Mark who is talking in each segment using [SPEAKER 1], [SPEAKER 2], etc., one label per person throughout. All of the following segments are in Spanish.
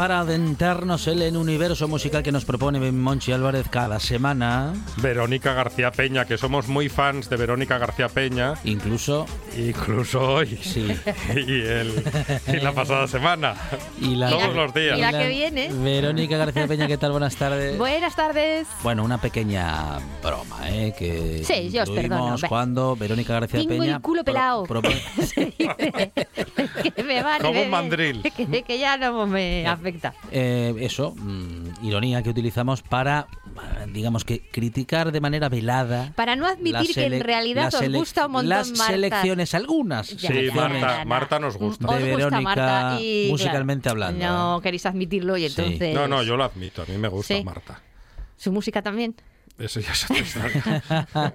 [SPEAKER 1] Para adentrarnos en el universo musical que nos propone Monchi Álvarez cada semana.
[SPEAKER 2] Verónica García Peña, que somos muy fans de Verónica García Peña,
[SPEAKER 1] Incluso
[SPEAKER 2] incluso hoy
[SPEAKER 1] Sí.
[SPEAKER 2] y, el- y la pasada semana.
[SPEAKER 1] y la,
[SPEAKER 2] Todos los días.
[SPEAKER 3] Y la que viene.
[SPEAKER 1] Verónica García Peña, ¿qué tal? Buenas tardes.
[SPEAKER 3] Buenas tardes.
[SPEAKER 1] Bueno, una pequeña broma, ¿eh? Que
[SPEAKER 3] Sí, yo os perdono,
[SPEAKER 1] cuando Verónica García
[SPEAKER 3] Tengo
[SPEAKER 1] Peña...
[SPEAKER 3] el culo pelado. que me vale.
[SPEAKER 2] Como un mandril.
[SPEAKER 3] Que, que ya no me afecta.
[SPEAKER 1] Eh, eso, mm, ironía que utilizamos para, digamos que, criticar de manera velada...
[SPEAKER 3] Para no admitir que en realidad os gusta un montón
[SPEAKER 1] Las
[SPEAKER 3] Marta.
[SPEAKER 1] selecciones, algunas
[SPEAKER 3] Ya,
[SPEAKER 2] Sí,
[SPEAKER 1] selecciones
[SPEAKER 2] Marta,
[SPEAKER 3] ya.
[SPEAKER 2] Marta nos gusta.
[SPEAKER 1] De
[SPEAKER 3] gusta
[SPEAKER 1] Verónica,
[SPEAKER 3] Marta y,
[SPEAKER 1] musicalmente
[SPEAKER 3] claro,
[SPEAKER 1] hablando,
[SPEAKER 3] No
[SPEAKER 1] ¿eh?
[SPEAKER 3] queréis admitirlo y
[SPEAKER 1] Sí.
[SPEAKER 3] entonces.
[SPEAKER 2] No, no, yo lo admito, a mí me gusta
[SPEAKER 3] Sí.
[SPEAKER 2] Marta.
[SPEAKER 3] Su música también.
[SPEAKER 2] Eso ya es otra historia.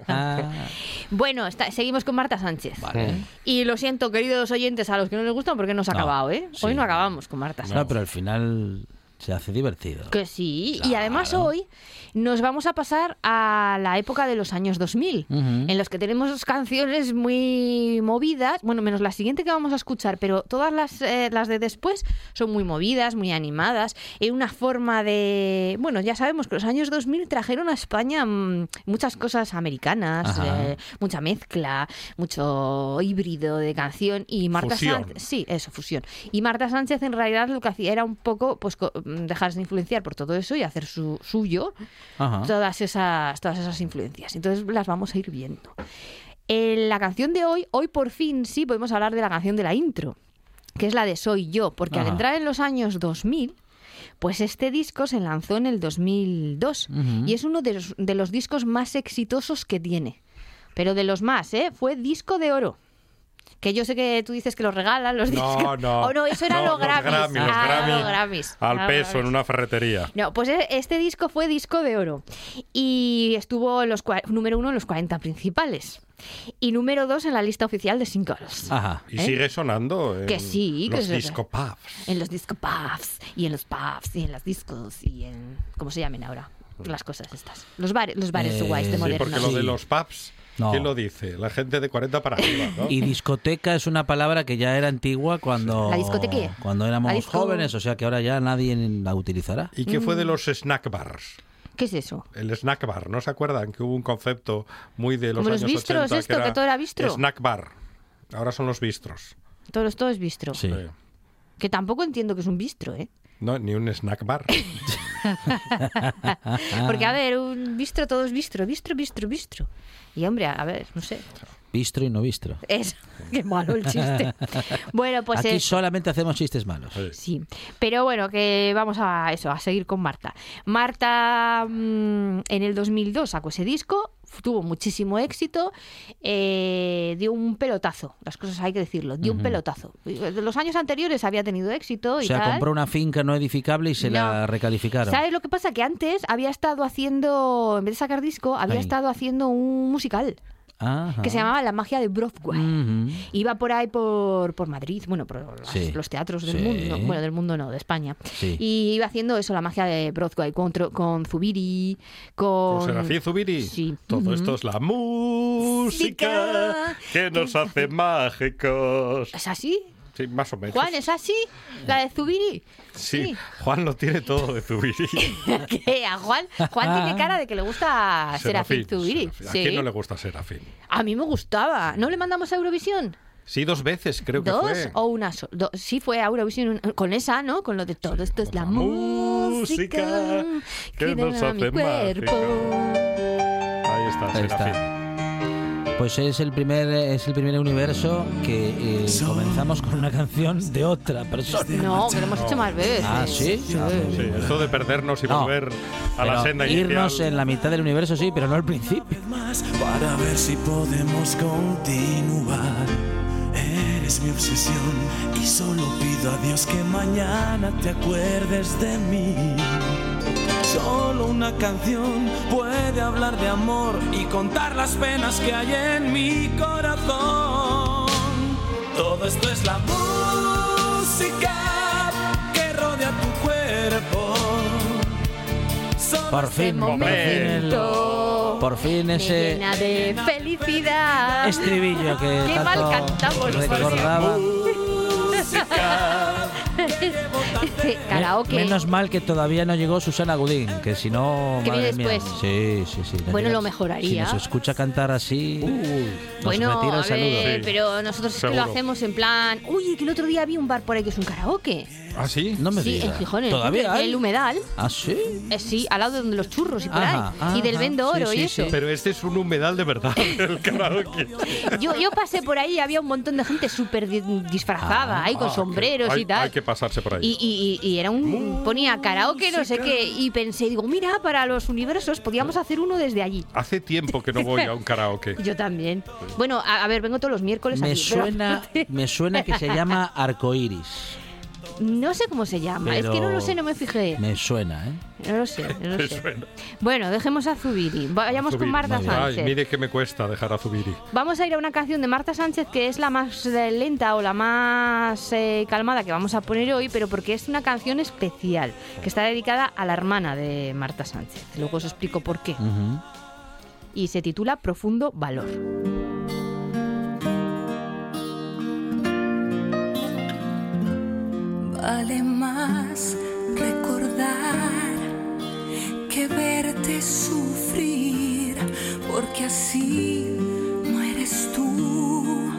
[SPEAKER 3] Bueno, está- seguimos con Marta Sánchez.
[SPEAKER 1] Vale.
[SPEAKER 3] Y lo siento, queridos oyentes, a los que no les gustan, porque no se ha
[SPEAKER 1] No,
[SPEAKER 3] acabado, ¿eh? Hoy no acabamos con Marta Sánchez.
[SPEAKER 1] No, pero al final se hace divertido.
[SPEAKER 3] Que sí, y además hoy nos vamos a pasar a la época de los años 2000,
[SPEAKER 1] Ujú.
[SPEAKER 3] en los que tenemos canciones muy movidas, bueno, menos la siguiente que vamos a escuchar, pero todas las, eh, las de después son muy movidas, muy animadas, en una forma de... Bueno, ya sabemos que los años 2000 trajeron a España mm, muchas cosas americanas, eh, mucha mezcla, mucho híbrido de canción y Marta
[SPEAKER 2] Fusión.
[SPEAKER 3] Sánchez... Sí, eso, fusión. Y Marta Sánchez en realidad lo que hacía era un poco pues dejarse influenciar por todo eso y hacer su suyo
[SPEAKER 1] Ajá.
[SPEAKER 3] todas esas todas esas influencias. Entonces las vamos a ir viendo. En la canción de hoy, hoy por fin sí podemos hablar de la canción de la intro, que es la de Soy yo, porque al entrar en los años 2000 pues este disco se lanzó en el 2002
[SPEAKER 1] Ujú.
[SPEAKER 3] y es uno de los, de los discos más exitosos que tiene. Pero de los más, ¿eh? Fue disco de oro. Que yo sé que tú dices que los regalan los
[SPEAKER 2] No,
[SPEAKER 3] discos.
[SPEAKER 2] no.
[SPEAKER 3] Oh, no, eso era
[SPEAKER 2] No,
[SPEAKER 3] los
[SPEAKER 2] los
[SPEAKER 3] Grammys.
[SPEAKER 2] Grammy, los
[SPEAKER 3] Ah,
[SPEAKER 2] Grammy
[SPEAKER 3] los Grammys.
[SPEAKER 2] Al
[SPEAKER 3] Ah,
[SPEAKER 2] peso en una ferretería.
[SPEAKER 3] No, pues e- este disco fue disco de oro y estuvo en los número uno en los 40 principales y número dos en la lista oficial de singles.
[SPEAKER 1] Ajá.
[SPEAKER 2] Y
[SPEAKER 3] ¿Eh?
[SPEAKER 2] sigue sonando en
[SPEAKER 3] Que sí, que
[SPEAKER 2] los
[SPEAKER 3] se-
[SPEAKER 2] disco pubs.
[SPEAKER 3] En los disco pubs y en los pubs y en los discos y en... ¿Cómo se llamen ahora? Las cosas estas. Los bares, los bares
[SPEAKER 1] Eh,
[SPEAKER 3] guays de
[SPEAKER 1] sí,
[SPEAKER 2] Sí,
[SPEAKER 3] modernos.
[SPEAKER 2] porque lo de
[SPEAKER 1] Sí.
[SPEAKER 2] los pubs,
[SPEAKER 1] No.
[SPEAKER 2] ¿quién lo dice? La gente de 40 para arriba, ¿no?
[SPEAKER 1] Y discoteca es una palabra que ya era antigua cuando, cuando éramos
[SPEAKER 3] La
[SPEAKER 1] jóvenes, o sea que ahora ya nadie la utilizará.
[SPEAKER 2] ¿Y qué
[SPEAKER 3] Mm.
[SPEAKER 2] fue de los snack bars?
[SPEAKER 3] ¿Qué es eso?
[SPEAKER 2] El snack bar, ¿no se acuerdan? Que hubo un concepto muy de los
[SPEAKER 3] Como los
[SPEAKER 2] años
[SPEAKER 3] bistros,
[SPEAKER 2] 80
[SPEAKER 3] esto, que todo era bistro.
[SPEAKER 2] Snack bar. Ahora son los bistros.
[SPEAKER 3] Todo esto es bistro.
[SPEAKER 1] Sí.
[SPEAKER 2] Sí.
[SPEAKER 3] Que tampoco entiendo que es un bistro, ¿eh?
[SPEAKER 2] No, ni un snack bar.
[SPEAKER 3] Porque, a ver, un bistro todo es bistro, bistro, bistro, bistro. Y, hombre, a ver, no sé.
[SPEAKER 1] Bistro y no bistro.
[SPEAKER 3] Es, qué malo el chiste. Bueno, pues
[SPEAKER 1] Aquí
[SPEAKER 3] es-
[SPEAKER 1] solamente hacemos chistes malos.
[SPEAKER 2] Sí.
[SPEAKER 3] Sí, pero bueno, que vamos a eso, a seguir con Marta. Marta mm, en el 2002 sacó ese disco, tuvo muchísimo éxito, eh, dio un pelotazo, las cosas hay que decirlo, dio un pelotazo. Los años anteriores había tenido éxito
[SPEAKER 1] O
[SPEAKER 3] y
[SPEAKER 1] sea,
[SPEAKER 3] tal.
[SPEAKER 1] compró una finca no edificable y se la recalificaron.
[SPEAKER 3] ¿Sabes lo que pasa? Que antes había estado haciendo, en vez de sacar disco, había
[SPEAKER 1] Ahí.
[SPEAKER 3] estado haciendo un musical.
[SPEAKER 1] Ajá.
[SPEAKER 3] que se llamaba La magia de Broadway. Iba por ahí por, por Madrid, bueno, por las-
[SPEAKER 1] Sí.
[SPEAKER 3] los teatros del
[SPEAKER 1] Sí.
[SPEAKER 3] mundo, bueno, del mundo no, de España.
[SPEAKER 1] Sí.
[SPEAKER 3] Y iba haciendo eso, la magia de Broadway, con, con Zubiri, con...
[SPEAKER 2] ¿Con Serafín Zubiri?
[SPEAKER 3] Sí.
[SPEAKER 2] Todo esto es la música que nos hace mágicos.
[SPEAKER 3] ¿Es así?
[SPEAKER 2] Sí, más o menos.
[SPEAKER 3] Juan, ¿es así? ¿La de Zubiri?
[SPEAKER 2] Sí, Juan lo tiene todo de Zubiri.
[SPEAKER 3] ¿Qué? ¿A Juan? Juan tiene cara de que le gusta Serafín Zubiri.
[SPEAKER 2] Serafín. ¿A
[SPEAKER 3] Sí.
[SPEAKER 2] quién no le gusta Serafín?
[SPEAKER 3] A mí me gustaba. ¿No le mandamos a Eurovisión?
[SPEAKER 2] Sí, dos veces creo que
[SPEAKER 3] ¿Dos
[SPEAKER 2] fue.
[SPEAKER 3] o una sola? Sí, fue a Eurovisión con esa, ¿no? Con lo de todo esto es la,
[SPEAKER 2] La
[SPEAKER 3] música
[SPEAKER 2] música que nos hace
[SPEAKER 3] mi cuerpo.
[SPEAKER 2] Ahí está,
[SPEAKER 1] Ahí está. Pues es el primer es el primer universo que eh, comenzamos con una canción de otra persona.
[SPEAKER 3] No, que lo hemos hecho más veces.
[SPEAKER 1] Ah, ¿sí?
[SPEAKER 2] Sí,
[SPEAKER 1] bien.
[SPEAKER 2] esto de perdernos y
[SPEAKER 1] No,
[SPEAKER 2] volver a la senda
[SPEAKER 1] irnos
[SPEAKER 2] inicial.
[SPEAKER 1] en la mitad del universo sí, pero no al principio.
[SPEAKER 4] para ver si podemos continuar. Eres mi obsesión y solo pido a Dios que mañana te acuerdes de mí. Solo una canción puede hablar de amor y contar las penas que hay en mi corazón. Todo esto es la música que rodea tu cuerpo. Solo
[SPEAKER 1] Por
[SPEAKER 3] Este
[SPEAKER 1] fin, por fin, el-
[SPEAKER 3] momento
[SPEAKER 1] por fin ese
[SPEAKER 3] llena de felicidad.
[SPEAKER 1] estribillo que
[SPEAKER 3] Qué mal
[SPEAKER 1] tanto
[SPEAKER 3] cantamos, por Dios.
[SPEAKER 1] recordaba.
[SPEAKER 3] Karaoke.
[SPEAKER 1] Menos mal que todavía no llegó Susana Gudín, que si no.
[SPEAKER 3] Que
[SPEAKER 1] madre
[SPEAKER 3] viene
[SPEAKER 1] mía.
[SPEAKER 3] después.
[SPEAKER 1] Sí, sí, sí. no
[SPEAKER 3] Bueno, lo mejoraría.
[SPEAKER 1] Si nos escucha cantar así. nos
[SPEAKER 3] Bueno,
[SPEAKER 1] retira el
[SPEAKER 3] a
[SPEAKER 1] saludo.
[SPEAKER 3] ver,
[SPEAKER 2] Sí.
[SPEAKER 3] pero nosotros es que lo hacemos en plan. Uy, que el otro día vi un bar por ahí que es un karaoke.
[SPEAKER 2] ¿Ah, sí?
[SPEAKER 1] No me
[SPEAKER 3] sí,
[SPEAKER 1] digas.
[SPEAKER 3] en Gijón, en
[SPEAKER 1] ¿Todavía
[SPEAKER 3] en
[SPEAKER 1] hay?
[SPEAKER 3] el humedal.
[SPEAKER 1] ¿Ah, sí?
[SPEAKER 3] Eh, sí, al lado de donde los churros y por
[SPEAKER 1] Ajá,
[SPEAKER 3] ahí. y del vendo oro
[SPEAKER 1] sí,
[SPEAKER 3] y
[SPEAKER 1] sí,
[SPEAKER 3] eso.
[SPEAKER 1] sí.
[SPEAKER 2] Pero este es un humedal de verdad, el karaoke.
[SPEAKER 3] Yo, yo pasé por ahí y había un montón de gente súper di- disfrazada, ahí con
[SPEAKER 2] Ah,
[SPEAKER 3] sombreros
[SPEAKER 2] hay,
[SPEAKER 3] y tal.
[SPEAKER 2] Hay que pasarse por ahí.
[SPEAKER 3] Y, y- y- y era un. ponía karaoke, no sé qué. Y pensé, digo, mira, para los universos podíamos hacer uno desde allí.
[SPEAKER 2] Hace tiempo que no voy a un karaoke.
[SPEAKER 3] Yo también. Bueno, a, a ver, vengo todos los miércoles
[SPEAKER 1] Me
[SPEAKER 3] aquí. pero-
[SPEAKER 1] suena, me suena que se llama arcoiris.
[SPEAKER 3] No sé cómo se llama. Es que no lo sé, no me fijé.
[SPEAKER 1] Me suena, ¿eh?
[SPEAKER 3] No lo sé, no lo
[SPEAKER 2] Me
[SPEAKER 3] sé.
[SPEAKER 2] suena.
[SPEAKER 3] Bueno, dejemos a Zubiri. Vayamos con. Marta. Sánchez.
[SPEAKER 2] Ay, mire que me cuesta dejar a Zubiri.
[SPEAKER 3] Vamos a ir a una canción de Marta Sánchez que es la más eh, lenta o la más eh, calmada que vamos a poner hoy, pero porque es una canción especial que está dedicada a la hermana de Marta Sánchez. Luego os explico por qué. Y se titula Profundo Valor.
[SPEAKER 5] Vale más recordar que verte sufrir, porque así no eres tú.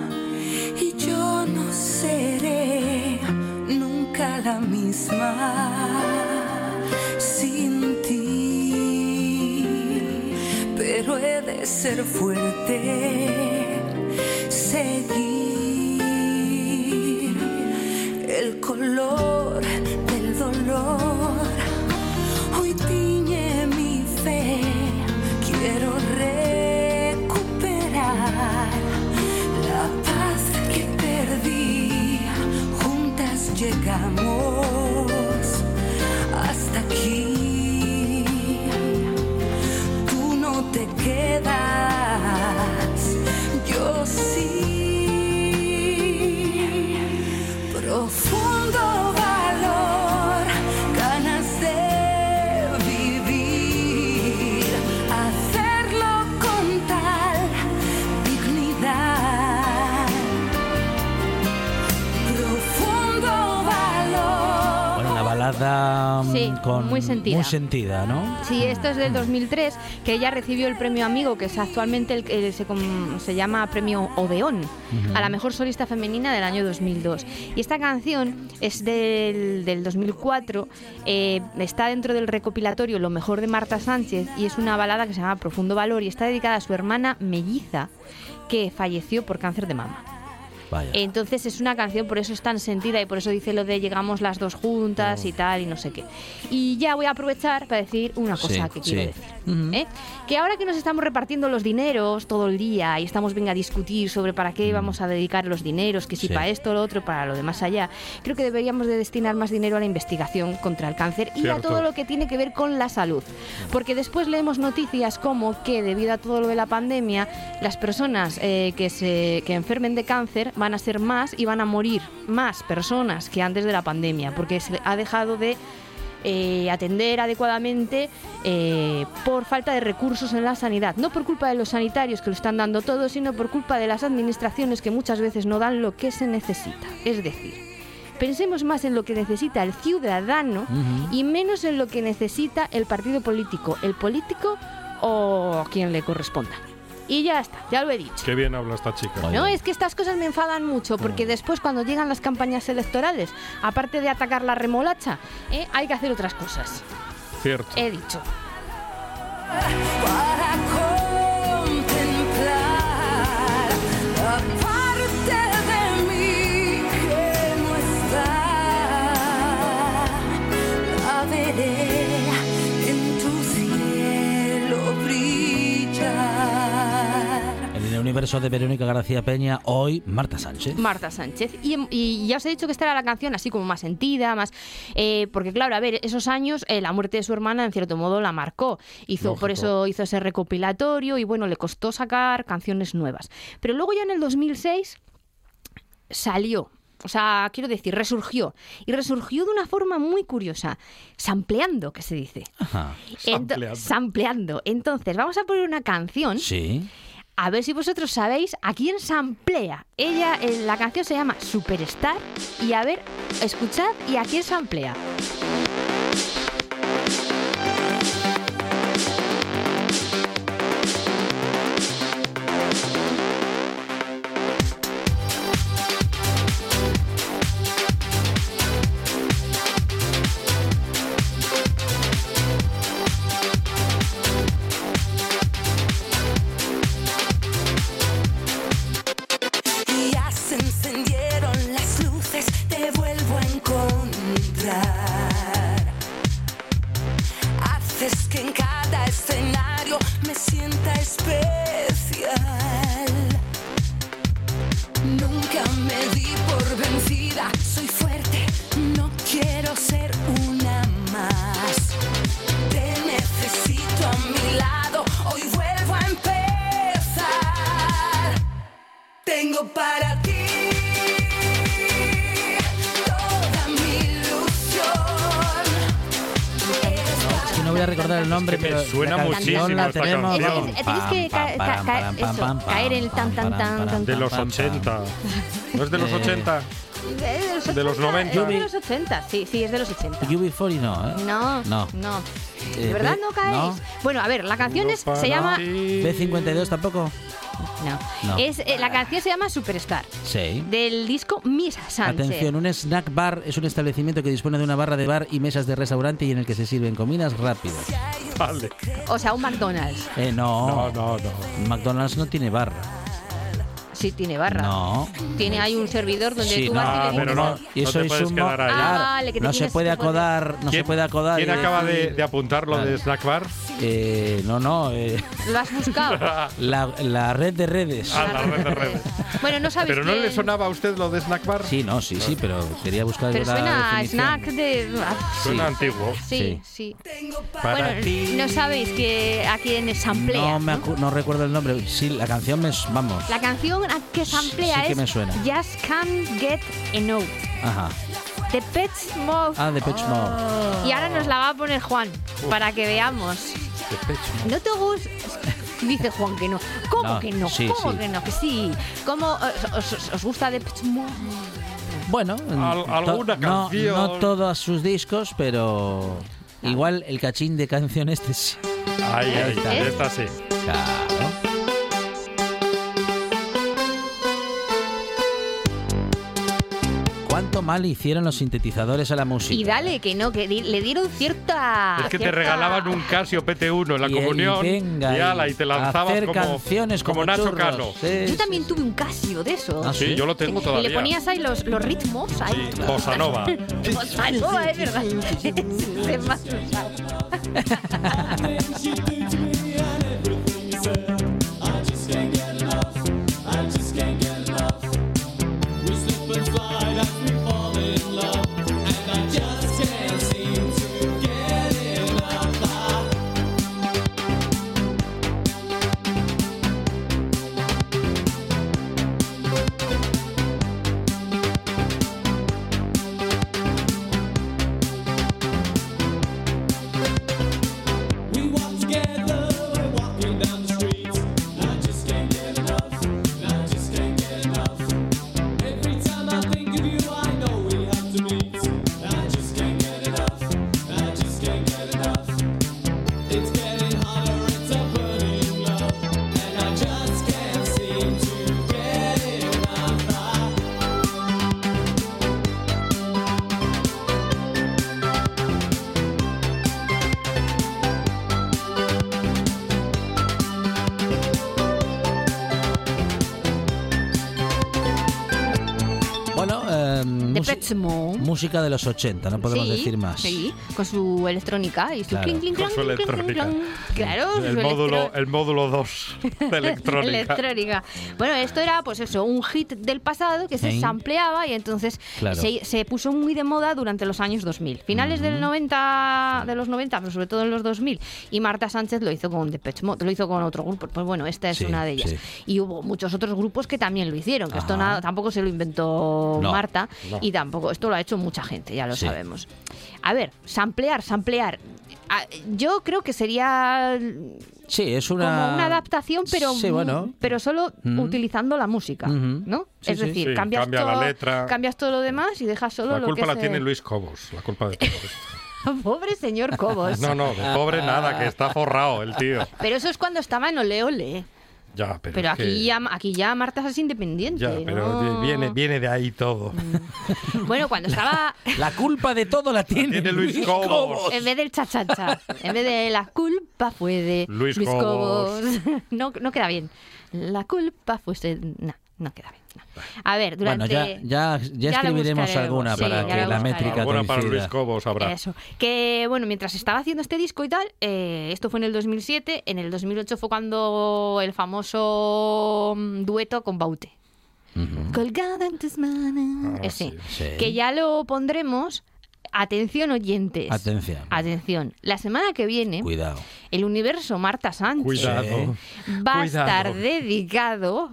[SPEAKER 5] Y yo no seré nunca la misma sin ti, pero he de ser fuerte, seguir el color
[SPEAKER 3] sentida.
[SPEAKER 1] muy sentida, ¿no?
[SPEAKER 3] Sí, esto es del 2003, que ella recibió el premio Amigo, que es actualmente el que se, se llama Premio Odeón, a la mejor solista femenina del año 2002. Y esta canción es del, del 2004, eh, está dentro del recopilatorio Lo mejor de Marta Sánchez y es una balada que se llama Profundo Valor y está dedicada a su hermana melliza, que falleció por cáncer de mama.
[SPEAKER 1] Vaya.
[SPEAKER 3] Entonces es una canción, por eso es tan sentida y por eso dice lo de llegamos las dos juntas y tal y no sé qué. Y ya voy a aprovechar para decir una cosa
[SPEAKER 1] Sí,
[SPEAKER 3] que quiero
[SPEAKER 1] sí.
[SPEAKER 3] decir. ¿eh? Que ahora que nos estamos repartiendo los dineros todo el día y estamos venga a discutir sobre para qué vamos a dedicar los dineros, que si
[SPEAKER 1] Mm. Sí.
[SPEAKER 3] para esto, lo otro, para lo de más allá, creo que deberíamos de destinar más dinero a la investigación contra el cáncer y a todo lo que tiene que ver con la salud. Porque después leemos noticias como que debido a todo lo de la pandemia, las personas eh, que se que enfermen de cáncer van a ser más y van a morir más personas que antes de la pandemia, porque se ha dejado de eh, atender adecuadamente eh, por falta de recursos en la sanidad. No por culpa de los sanitarios que lo están dando todo, sino por culpa de las administraciones que muchas veces no dan lo que se necesita. Es decir, pensemos más en lo que necesita el ciudadano y menos en lo que necesita el partido político, el político o quien le corresponda. Y ya está, ya lo he dicho.
[SPEAKER 2] Qué bien habla esta chica.
[SPEAKER 3] No, es que estas cosas me enfadan mucho porque después cuando llegan las campañas electorales, aparte de atacar la remolacha, ¿eh? hay que hacer otras cosas.
[SPEAKER 2] Cierto.
[SPEAKER 3] He dicho.
[SPEAKER 1] Universo de Verónica García Peña, hoy Marta Sánchez.
[SPEAKER 3] Marta Sánchez. Y, y ya os he dicho que esta era la canción así como más sentida, más... eh, porque claro, a ver, esos años eh, la muerte de su hermana en cierto modo la marcó. Hizo, por eso hizo ese recopilatorio y bueno, le costó sacar canciones nuevas. Pero luego ya en el 2006 salió. O sea, quiero decir, resurgió. Y resurgió de una forma muy curiosa. Sampleando, que se dice.
[SPEAKER 1] Ajá.
[SPEAKER 3] Ento-
[SPEAKER 2] Sampleando.
[SPEAKER 3] sampleando. Entonces, vamos a poner una canción.
[SPEAKER 1] Sí.
[SPEAKER 3] A ver si vosotros sabéis a quién samplea. Ella, eh, la canción se llama Superstar. Y a ver, escuchad y a quién samplea.
[SPEAKER 5] Ya
[SPEAKER 1] canción
[SPEAKER 2] muchísimo
[SPEAKER 1] la
[SPEAKER 2] esta
[SPEAKER 1] tenemos.
[SPEAKER 3] Es-
[SPEAKER 2] canción.
[SPEAKER 3] es- tenéis que caer en el tan, tan, tan, tan,
[SPEAKER 2] De los
[SPEAKER 1] pam, pam.
[SPEAKER 2] 80. ¿No es de los
[SPEAKER 1] Eh,
[SPEAKER 2] 80?
[SPEAKER 3] De los,
[SPEAKER 2] De los
[SPEAKER 3] 80,
[SPEAKER 2] 90.
[SPEAKER 3] Es de los 80, sí, sí, es de los 80.
[SPEAKER 1] UB40 no, ¿eh?
[SPEAKER 3] No,
[SPEAKER 1] No.
[SPEAKER 3] no.
[SPEAKER 1] Eh,
[SPEAKER 3] ¿De verdad no caéis?
[SPEAKER 1] no.
[SPEAKER 3] Bueno, a ver, la canción es- se llama...
[SPEAKER 2] ti.
[SPEAKER 1] B52 tampoco.
[SPEAKER 3] No.
[SPEAKER 1] No.
[SPEAKER 3] Es, eh, la canción se llama Superstar,
[SPEAKER 1] Sí.
[SPEAKER 3] del disco Miss Sánchez.
[SPEAKER 1] Atención, un snack bar es un establecimiento que dispone de una barra de bar y mesas de restaurante y en el que se sirven comidas rápidas.
[SPEAKER 2] Vale.
[SPEAKER 3] O sea, un McDonald's.
[SPEAKER 1] Eh, no.
[SPEAKER 2] No, no, no.
[SPEAKER 1] McDonald's no tiene barra.
[SPEAKER 3] Sí, tiene barra.
[SPEAKER 1] No.
[SPEAKER 3] Tiene ahí un servidor donde
[SPEAKER 1] Sí,
[SPEAKER 3] tú
[SPEAKER 1] no,
[SPEAKER 3] vas y
[SPEAKER 2] Ah,
[SPEAKER 3] le
[SPEAKER 2] pero no.
[SPEAKER 1] Y eso
[SPEAKER 2] te
[SPEAKER 1] es
[SPEAKER 2] puedes
[SPEAKER 1] un
[SPEAKER 2] quedar ahí.
[SPEAKER 3] Ah, vale, que te
[SPEAKER 1] no se puede acodar, no se
[SPEAKER 2] ¿Quién-
[SPEAKER 1] puede acodar. y
[SPEAKER 2] ¿Quién acaba de, de apuntar lo de. Snack Bar?
[SPEAKER 1] Eh, no, no. eh,
[SPEAKER 3] Lo has buscado.
[SPEAKER 1] la, la red de redes.
[SPEAKER 2] Ah, la red de redes.
[SPEAKER 3] bueno, no sabes
[SPEAKER 2] ¿Pero no le sonaba a usted lo de Snack Bar?
[SPEAKER 1] Sí, no, sí, sí, pero quería buscar
[SPEAKER 3] Pero
[SPEAKER 1] la
[SPEAKER 3] suena a snack de...
[SPEAKER 2] Suena
[SPEAKER 1] Sí.
[SPEAKER 2] antiguo.
[SPEAKER 3] Sí, sí.
[SPEAKER 2] Para
[SPEAKER 3] Bueno,
[SPEAKER 2] ti.
[SPEAKER 3] no sabéis que a quién samplea.
[SPEAKER 1] No, me no recuerdo el nombre. Sí, la canción me... s- Vamos.
[SPEAKER 3] La canción que samplea
[SPEAKER 1] Sí que
[SPEAKER 3] es
[SPEAKER 1] me suena.
[SPEAKER 3] Just Can't Get Enough.
[SPEAKER 1] Ajá.
[SPEAKER 3] The Pet Mode.
[SPEAKER 1] Ah, de Pitch Mode.
[SPEAKER 3] Y ahora nos la va a poner Juan, para que veamos. ¿No te gusta? Dice Juan que no. ¿Cómo
[SPEAKER 1] No,
[SPEAKER 3] que no?
[SPEAKER 1] sí,
[SPEAKER 3] ¿Cómo
[SPEAKER 1] sí.
[SPEAKER 3] que no? Que sí. ¿Cómo os, os- os gusta The Pet Mode?
[SPEAKER 1] Bueno,
[SPEAKER 2] Al- alguna
[SPEAKER 1] no,
[SPEAKER 2] canción.
[SPEAKER 1] no todos sus discos, pero igual el cachín de canción este sí.
[SPEAKER 2] Ahí, ahí,
[SPEAKER 1] está.
[SPEAKER 2] esta sí.
[SPEAKER 1] Claro. Mal hicieron los sintetizadores a la música.
[SPEAKER 3] Y dale, que no, que di- le dieron cierta.
[SPEAKER 2] Es que te
[SPEAKER 3] cierta-
[SPEAKER 2] regalaban un Casio PT1 en la
[SPEAKER 1] Y- y
[SPEAKER 2] comunión
[SPEAKER 1] venga,
[SPEAKER 2] y, ala, y te lanzabas
[SPEAKER 1] hacer
[SPEAKER 2] como,
[SPEAKER 1] canciones como,
[SPEAKER 2] Nacho
[SPEAKER 1] churros.
[SPEAKER 2] Cano.
[SPEAKER 1] Sí,
[SPEAKER 3] Yo
[SPEAKER 1] sí.
[SPEAKER 3] también tuve un Casio de esos.
[SPEAKER 1] Ah,
[SPEAKER 2] Sí, yo lo tengo
[SPEAKER 3] Y
[SPEAKER 2] todavía.
[SPEAKER 3] le ponías ahí los, los ritmos. Ahí.
[SPEAKER 2] Sí, bossa nova.
[SPEAKER 3] Bossa nova, es verdad. Ese es más usado. Petsmon.
[SPEAKER 1] música de los 80, no podemos
[SPEAKER 3] Sí,
[SPEAKER 1] decir más.
[SPEAKER 3] Sí, con su electrónica y su
[SPEAKER 1] Claro.
[SPEAKER 3] clink, clink,
[SPEAKER 2] Con su
[SPEAKER 3] clink, Claro,
[SPEAKER 2] El módulo,
[SPEAKER 3] electro-
[SPEAKER 2] el módulo 2 de electrónica.
[SPEAKER 3] electrónica. Bueno, esto era, pues eso, un hit del pasado que se sampleaba y entonces
[SPEAKER 1] Claro.
[SPEAKER 3] se, se puso muy de moda durante los años 2000. Finales del 90, de los 90, pero sobre todo en los 2000. Y Marta Sánchez lo hizo con Depeche Mode, lo hizo con otro grupo. Pues bueno, esta es
[SPEAKER 1] Sí,
[SPEAKER 3] una de ellas.
[SPEAKER 1] sí.
[SPEAKER 3] Y hubo muchos otros grupos que también lo hicieron, que esto nada, tampoco se lo inventó
[SPEAKER 1] No,
[SPEAKER 3] Marta
[SPEAKER 2] no.
[SPEAKER 3] y tampoco, esto lo ha hecho mucha gente, ya lo
[SPEAKER 1] Sí.
[SPEAKER 3] sabemos. A ver, samplear, samplear. Ah, Yo creo que sería
[SPEAKER 1] Sí, es una...
[SPEAKER 3] como una adaptación, pero,
[SPEAKER 1] Sí, bueno.
[SPEAKER 3] pero solo
[SPEAKER 1] Ujú.
[SPEAKER 3] utilizando la música,
[SPEAKER 1] Ujú.
[SPEAKER 3] ¿no?
[SPEAKER 1] Sí,
[SPEAKER 3] es
[SPEAKER 1] sí.
[SPEAKER 3] decir,
[SPEAKER 2] Sí,
[SPEAKER 3] cambias,
[SPEAKER 2] cambia la letra.
[SPEAKER 3] cambias todo lo demás y dejas solo
[SPEAKER 2] La
[SPEAKER 3] lo
[SPEAKER 2] culpa
[SPEAKER 3] que
[SPEAKER 2] la tiene Luis Cobos, la culpa de todo esto.
[SPEAKER 3] Pobre señor Cobos.
[SPEAKER 2] No, no, de pobre nada, que está forrado el tío.
[SPEAKER 3] Pero eso es cuando estaba en Ole Ole.
[SPEAKER 2] Ya, pero,
[SPEAKER 3] aquí,
[SPEAKER 2] que-
[SPEAKER 3] ya, aquí ya Marta es independiente.
[SPEAKER 2] Ya, pero
[SPEAKER 3] ¿no?
[SPEAKER 2] viene, viene de ahí todo.
[SPEAKER 3] Bueno, cuando estaba
[SPEAKER 1] La culpa de todo la tiene,
[SPEAKER 2] Tiene Luis Cobos.
[SPEAKER 3] En vez del cha-cha-cha, en vez de la culpa fue de
[SPEAKER 2] Luis
[SPEAKER 3] Cobos. No, no queda bien. La culpa fue de... No, queda bien. no. A ver,
[SPEAKER 1] Bueno,
[SPEAKER 3] durante...
[SPEAKER 1] ya, ya, ya
[SPEAKER 3] Ya
[SPEAKER 1] escribiremos alguna
[SPEAKER 3] sí,
[SPEAKER 1] para que
[SPEAKER 3] la
[SPEAKER 1] métrica
[SPEAKER 2] Alguna para
[SPEAKER 1] coincida.
[SPEAKER 2] Luis Cobos habrá.
[SPEAKER 3] Eso. Que bueno, mientras estaba haciendo este disco y tal, eh, esto fue en el 2007, en el 2008 fue cuando el famoso mm, dueto con Baute. Colgada en tus manos.
[SPEAKER 2] Ah,
[SPEAKER 3] Ese.
[SPEAKER 2] sí.
[SPEAKER 1] Sí.
[SPEAKER 3] Que ya lo pondremos. Atención, oyentes.
[SPEAKER 1] Atención.
[SPEAKER 3] Atención. La semana que viene,
[SPEAKER 1] Cuidado.
[SPEAKER 3] el universo Marta Sánchez
[SPEAKER 2] Cuidado.
[SPEAKER 3] va a estar dedicado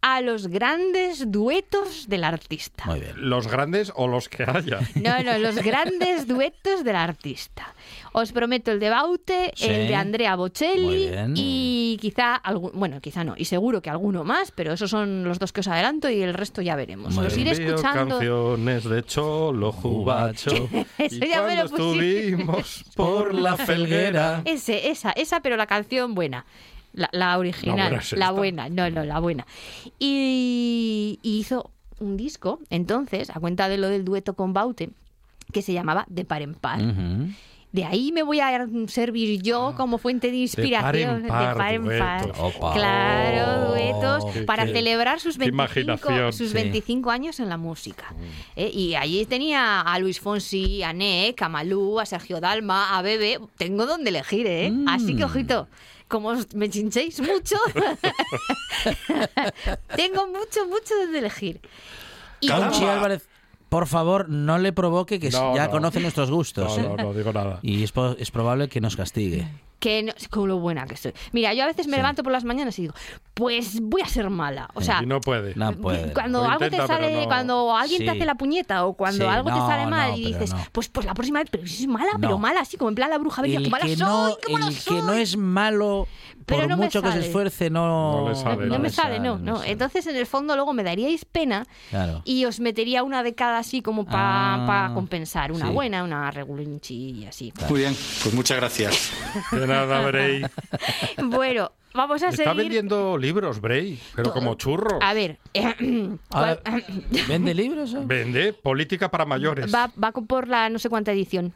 [SPEAKER 3] a los grandes duetos del artista.
[SPEAKER 1] Muy bien.
[SPEAKER 2] ¿Los grandes o los que haya?
[SPEAKER 3] No, no, los grandes duetos del artista. Os prometo el de Baute,
[SPEAKER 1] Sí.
[SPEAKER 3] el de Andrea
[SPEAKER 1] Muy
[SPEAKER 3] Bocelli
[SPEAKER 1] bien.
[SPEAKER 3] y quizá algún, bueno, quizá no, y seguro que alguno más, pero esos son los dos que os adelanto y el resto ya veremos.
[SPEAKER 1] Muy
[SPEAKER 3] los iré escuchando.
[SPEAKER 2] canciones de Cholo Jubacho.
[SPEAKER 3] Eso
[SPEAKER 2] y
[SPEAKER 3] ya me
[SPEAKER 2] cuando
[SPEAKER 3] lo pusiste.
[SPEAKER 2] estuvimos por la felguera.
[SPEAKER 3] Ese, esa, esa, pero la canción buena. La, la original,
[SPEAKER 2] La
[SPEAKER 3] la
[SPEAKER 2] buena
[SPEAKER 3] no, no, la buena. Y, y hizo un disco, entonces, a cuenta de lo del dueto con Baute, que se llamaba De Par en Par. De ahí me voy a servir yo como fuente de inspiración.
[SPEAKER 2] Ah, par en par.
[SPEAKER 1] Opa.
[SPEAKER 3] Claro,
[SPEAKER 1] Oh,
[SPEAKER 3] duetos.
[SPEAKER 2] qué-
[SPEAKER 3] para
[SPEAKER 2] qué-
[SPEAKER 3] celebrar sus
[SPEAKER 2] qué
[SPEAKER 3] 25,
[SPEAKER 2] imaginación.
[SPEAKER 3] sus
[SPEAKER 1] Sí.
[SPEAKER 3] 25 años en la música. Eh, Y allí tenía a Luis Fonsi, a Nek, a Malú, a Sergio Dalma, a Bebe. Tengo donde elegir, ¿eh? Así que, ojito. Como os- me chinchéis mucho, tengo mucho, mucho donde elegir. Y.
[SPEAKER 1] Conchi Álvarez, por favor, no le provoque que
[SPEAKER 2] No,
[SPEAKER 1] ya
[SPEAKER 2] no.
[SPEAKER 1] conoce nuestros gustos.
[SPEAKER 2] No,
[SPEAKER 1] ¿eh?
[SPEAKER 2] no, no digo nada.
[SPEAKER 1] Y es, po- es probable que nos castigue.
[SPEAKER 3] Que no, con lo buena que soy. Mira, yo a veces me levanto por las mañanas y digo, pues voy a ser mala. O sea,
[SPEAKER 2] Y no puede.
[SPEAKER 1] No puede.
[SPEAKER 3] cuando
[SPEAKER 2] Lo
[SPEAKER 3] algo
[SPEAKER 2] intenta,
[SPEAKER 3] te sale,
[SPEAKER 2] pero no.
[SPEAKER 3] cuando alguien te hace la puñeta o cuando
[SPEAKER 1] Sí,
[SPEAKER 3] algo te sale mal
[SPEAKER 1] no,
[SPEAKER 3] y
[SPEAKER 1] pero
[SPEAKER 3] dices,
[SPEAKER 1] no.
[SPEAKER 3] pues pues la próxima vez, pero si es mala,
[SPEAKER 1] No.
[SPEAKER 3] pero mala, así como en plan la bruja bella, qué mala
[SPEAKER 1] que
[SPEAKER 3] soy,
[SPEAKER 1] no,
[SPEAKER 3] qué mala
[SPEAKER 1] el
[SPEAKER 3] soy.
[SPEAKER 1] que no es malo,
[SPEAKER 3] Pero
[SPEAKER 1] por
[SPEAKER 3] no me
[SPEAKER 1] mucho que se
[SPEAKER 3] sale.
[SPEAKER 1] esfuerce, no,
[SPEAKER 2] No le sale,
[SPEAKER 3] no,
[SPEAKER 2] no
[SPEAKER 3] me
[SPEAKER 1] le
[SPEAKER 3] sale, no, no.
[SPEAKER 1] sale.
[SPEAKER 3] Entonces, en el fondo, luego me daríais pena
[SPEAKER 1] Claro.
[SPEAKER 3] y os metería una de cada así como para
[SPEAKER 1] Ah,
[SPEAKER 3] compensar. Una
[SPEAKER 1] sí.
[SPEAKER 3] buena, una regulinchi y así.
[SPEAKER 6] Muy bien, pues muchas gracias.
[SPEAKER 2] Nada, veréis.
[SPEAKER 3] Bueno, vamos a
[SPEAKER 2] Está
[SPEAKER 3] seguir.
[SPEAKER 2] vendiendo libros, Bray, pero como churro.
[SPEAKER 3] A ver,
[SPEAKER 1] Ahora,
[SPEAKER 3] ¿cuál-
[SPEAKER 1] ¿Vende libros? o?
[SPEAKER 2] Vende política para mayores.
[SPEAKER 3] va, va por la no sé cuánta edición.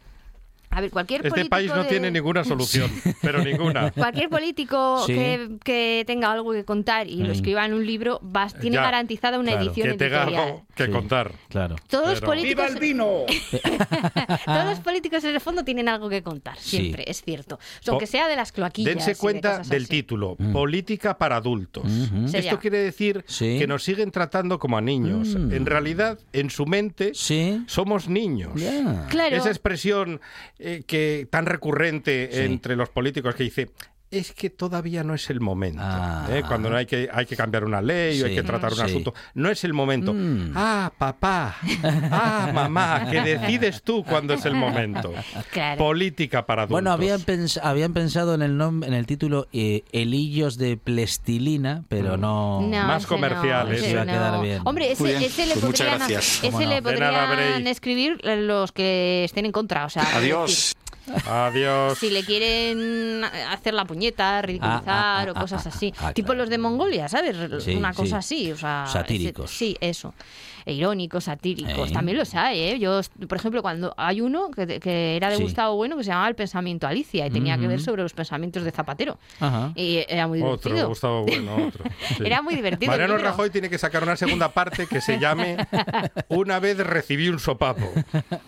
[SPEAKER 3] A ver, cualquier
[SPEAKER 2] Este
[SPEAKER 3] político
[SPEAKER 2] país no
[SPEAKER 3] de-
[SPEAKER 2] tiene ninguna solución, pero ninguna.
[SPEAKER 3] Cualquier político
[SPEAKER 1] Sí.
[SPEAKER 3] que, que tenga algo que contar y lo
[SPEAKER 1] Mm.
[SPEAKER 3] escriba en un libro va, tiene
[SPEAKER 2] Ya,
[SPEAKER 3] garantizada una
[SPEAKER 1] claro.
[SPEAKER 3] edición
[SPEAKER 2] Que tenga
[SPEAKER 3] editorial.
[SPEAKER 2] algo que
[SPEAKER 1] Sí.
[SPEAKER 2] contar.
[SPEAKER 1] Claro.
[SPEAKER 3] Todos los políticos. Todos los políticos en el fondo tienen algo que contar,
[SPEAKER 1] Sí.
[SPEAKER 3] siempre, es cierto. Aunque sea de las cloaquillas.
[SPEAKER 2] Dense
[SPEAKER 3] de
[SPEAKER 2] cuenta del
[SPEAKER 3] así.
[SPEAKER 2] título, Política para adultos. Esto quiere decir
[SPEAKER 1] Sí.
[SPEAKER 2] que nos siguen tratando como a niños.
[SPEAKER 1] Mm.
[SPEAKER 2] En realidad, en su mente,
[SPEAKER 1] Sí.
[SPEAKER 2] somos niños.
[SPEAKER 3] Claro.
[SPEAKER 2] Esa expresión eh, que tan recurrente
[SPEAKER 1] Sí.
[SPEAKER 2] entre los políticos que dice es que todavía no es el momento.
[SPEAKER 1] Ah.
[SPEAKER 2] ¿eh? Cuando no hay que, hay que cambiar una ley o hay que tratar un
[SPEAKER 1] Sí.
[SPEAKER 2] asunto. No es el momento.
[SPEAKER 1] Mm.
[SPEAKER 2] Ah, papá. Ah, mamá. Que decides tú cuándo es el momento.
[SPEAKER 3] Claro.
[SPEAKER 2] Política para adultos.
[SPEAKER 1] Bueno, habían, pens- habían pensado en el nom- en el título eh, Elillos de Plestilina, pero no.
[SPEAKER 3] No,
[SPEAKER 2] Más comerciales.
[SPEAKER 3] ese
[SPEAKER 1] Iba a quedar
[SPEAKER 3] no.
[SPEAKER 1] bien.
[SPEAKER 3] Hombre, ese,
[SPEAKER 6] Muy bien.
[SPEAKER 3] ese le
[SPEAKER 6] Pues
[SPEAKER 3] podrían, ese le podrían escribir los que estén en contra. O sea,
[SPEAKER 6] Adiós.
[SPEAKER 2] Adiós.
[SPEAKER 3] si le quieren hacer la puñeta, ridiculizar
[SPEAKER 1] Ah, ah,
[SPEAKER 3] o
[SPEAKER 1] ah,
[SPEAKER 3] cosas
[SPEAKER 1] ah,
[SPEAKER 3] así.
[SPEAKER 1] ah,
[SPEAKER 3] tipo
[SPEAKER 1] claro.
[SPEAKER 3] los de Mongolia, ¿sabes?
[SPEAKER 1] Sí,
[SPEAKER 3] Una
[SPEAKER 1] sí.
[SPEAKER 3] cosa así. O sea,
[SPEAKER 1] Satíricos.
[SPEAKER 3] ese- sí, eso. E irónicos, satíricos.
[SPEAKER 1] Eh.
[SPEAKER 3] También los hay, ¿eh? Yo, por ejemplo, cuando hay uno que, que era de
[SPEAKER 1] Sí.
[SPEAKER 3] Gustavo Bueno que se llamaba El pensamiento Alicia y tenía que ver sobre los pensamientos de Zapatero.
[SPEAKER 1] Ajá.
[SPEAKER 3] Y era muy
[SPEAKER 2] Otro,
[SPEAKER 3] divertido.
[SPEAKER 2] Gustavo Bueno, otro. Sí.
[SPEAKER 3] Era muy divertido
[SPEAKER 2] Mariano. Rajoy tiene que sacar una segunda parte que se llame Una vez recibí un sopapo.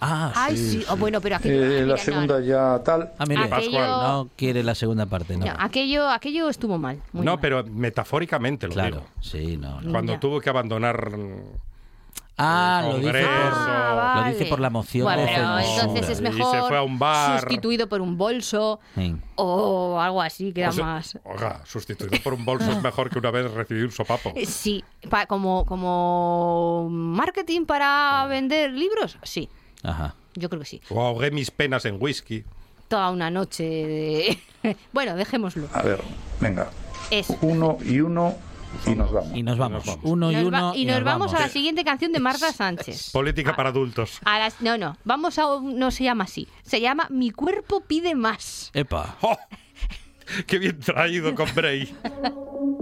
[SPEAKER 1] Ah,
[SPEAKER 3] Ay, sí. Oh, bueno, pero aquello,
[SPEAKER 7] Eh,
[SPEAKER 3] mira,
[SPEAKER 7] la
[SPEAKER 3] no,
[SPEAKER 7] segunda ya tal.
[SPEAKER 1] Ah, mire,
[SPEAKER 3] Aquello-
[SPEAKER 1] no quiere la segunda parte, no.
[SPEAKER 3] no, aquello, aquello estuvo mal. muy
[SPEAKER 2] No,
[SPEAKER 3] mal.
[SPEAKER 2] pero metafóricamente lo
[SPEAKER 1] claro,
[SPEAKER 2] digo.
[SPEAKER 1] sí, no, no.
[SPEAKER 2] Cuando
[SPEAKER 3] Ya.
[SPEAKER 2] tuvo que abandonar
[SPEAKER 1] Ah, lo dice, por,
[SPEAKER 3] Ah,
[SPEAKER 1] lo dice
[SPEAKER 3] vale.
[SPEAKER 1] por la moción
[SPEAKER 3] Bueno,
[SPEAKER 1] de
[SPEAKER 3] pero
[SPEAKER 1] censura.
[SPEAKER 3] entonces es
[SPEAKER 2] Y se
[SPEAKER 3] mejor
[SPEAKER 2] fue a un bar.
[SPEAKER 3] sustituido por un bolso
[SPEAKER 1] Sí.
[SPEAKER 3] o algo así, queda
[SPEAKER 2] o sea,
[SPEAKER 3] más...
[SPEAKER 2] oiga, sustituido por un bolso es mejor que una vez recibí un sopapo.
[SPEAKER 3] Eh, Sí, pa- como, como marketing para vender libros, sí,
[SPEAKER 1] Ajá.
[SPEAKER 3] yo creo que sí.
[SPEAKER 2] O ahogué mis penas en whisky.
[SPEAKER 3] Toda una noche de... bueno, dejémoslo.
[SPEAKER 7] A ver, venga.
[SPEAKER 3] Eso.
[SPEAKER 7] Uno y uno y nos vamos.
[SPEAKER 1] Y nos vamos.
[SPEAKER 2] vamos.
[SPEAKER 1] Uno y
[SPEAKER 3] Nos
[SPEAKER 1] uno.
[SPEAKER 3] va- y nos vamos a la siguiente canción de Marta Sánchez.
[SPEAKER 2] Política para adultos.
[SPEAKER 3] A las, no, no, vamos a... No se llama así. Se llama Mi cuerpo pide más.
[SPEAKER 1] Epa.
[SPEAKER 2] ¡Oh! ¡Qué bien traído con Bray!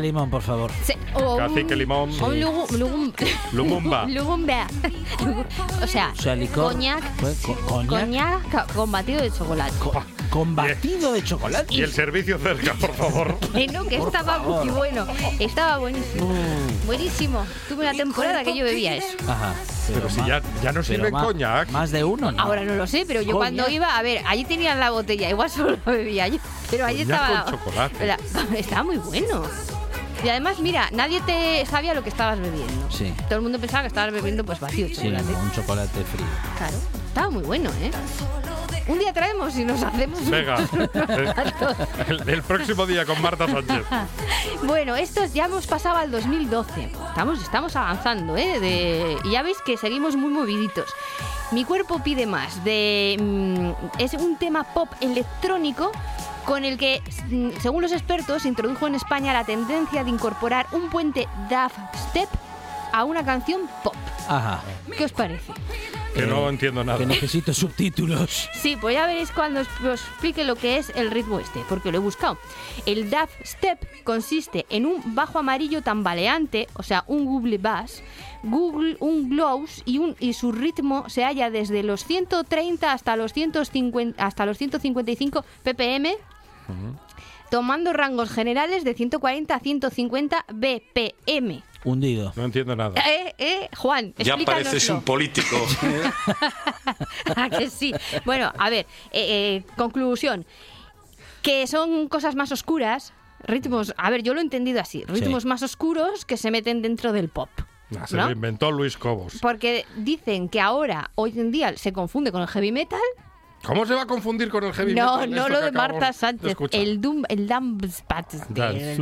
[SPEAKER 1] limón, por favor.
[SPEAKER 3] Se- o
[SPEAKER 2] Cacique
[SPEAKER 3] un-
[SPEAKER 2] limón.
[SPEAKER 3] o un lugu- lugum-
[SPEAKER 2] Lumumba.
[SPEAKER 3] Lumumba. O sea,
[SPEAKER 1] O sea, licor.
[SPEAKER 3] coñac.
[SPEAKER 1] Co- coñac.
[SPEAKER 3] con batido de chocolate.
[SPEAKER 1] Co- con batido de chocolate.
[SPEAKER 2] Y el servicio cerca, por favor.
[SPEAKER 3] Que no, que estaba muy bueno. Estaba buenísimo. Buenísimo. Tuve una temporada que yo bebía eso.
[SPEAKER 1] Ajá.
[SPEAKER 2] Pero si ya, ya no
[SPEAKER 1] ma-
[SPEAKER 2] coñac.
[SPEAKER 1] Más de uno, ¿no?
[SPEAKER 3] Ahora no lo sé, pero yo cuando iba, a ver, allí tenían la botella, igual solo bebía yo, pero allí
[SPEAKER 2] Coñac
[SPEAKER 3] estaba.
[SPEAKER 2] con chocolate.
[SPEAKER 3] Era- estaba muy bueno. Y además, mira, nadie te sabía lo que estabas bebiendo.
[SPEAKER 1] Sí.
[SPEAKER 3] Todo el mundo pensaba que estabas bebiendo pues batido de
[SPEAKER 1] Sí,
[SPEAKER 3] chocolate.
[SPEAKER 1] un chocolate frío.
[SPEAKER 3] Claro, estaba muy bueno, ¿eh? Un día traemos y nos hacemos un-
[SPEAKER 2] Venga. El, el próximo día con Marta Sánchez.
[SPEAKER 3] Bueno, esto ya hemos pasado al 2012. Estamos, estamos avanzando, ¿eh? De- y ya veis que seguimos muy moviditos. Mi cuerpo pide más. De, mm, es un tema pop electrónico con el que, mm, según los expertos, introdujo en España la tendencia de incorporar un puente Daft Step a una canción pop.
[SPEAKER 1] Ajá.
[SPEAKER 3] ¿Qué os parece?
[SPEAKER 2] Que no entiendo nada.
[SPEAKER 1] Que necesito subtítulos.
[SPEAKER 3] Sí, pues ya veréis cuando os, os explique lo que es el ritmo este, porque lo he buscado. El dub step consiste en un bajo amarillo tambaleante, o sea, un google bass, google, un glows y, un, y su ritmo se halla desde los 130 hasta los 150, hasta los 155 ppm. Tomando rangos generales de 140 a 150 BPM.
[SPEAKER 1] Hundido.
[SPEAKER 2] No entiendo nada.
[SPEAKER 3] Eh, eh, Juan,
[SPEAKER 6] Ya pareces un político.
[SPEAKER 3] ¿A que sí? Bueno, a ver, eh, eh, conclusión. Que son cosas más oscuras, ritmos, a ver, yo lo he entendido así, ritmos más oscuros que se meten dentro del pop.
[SPEAKER 2] Ah, Se
[SPEAKER 3] ¿no?
[SPEAKER 2] lo inventó Luis Cobos.
[SPEAKER 3] Porque dicen que ahora, hoy en día, se confunde con el heavy metal.
[SPEAKER 2] ¿Cómo se va a confundir con el heavy
[SPEAKER 3] No,
[SPEAKER 2] metal?
[SPEAKER 3] no lo de Marta
[SPEAKER 2] de
[SPEAKER 3] Sánchez.
[SPEAKER 2] escuchar?
[SPEAKER 3] El Doom, el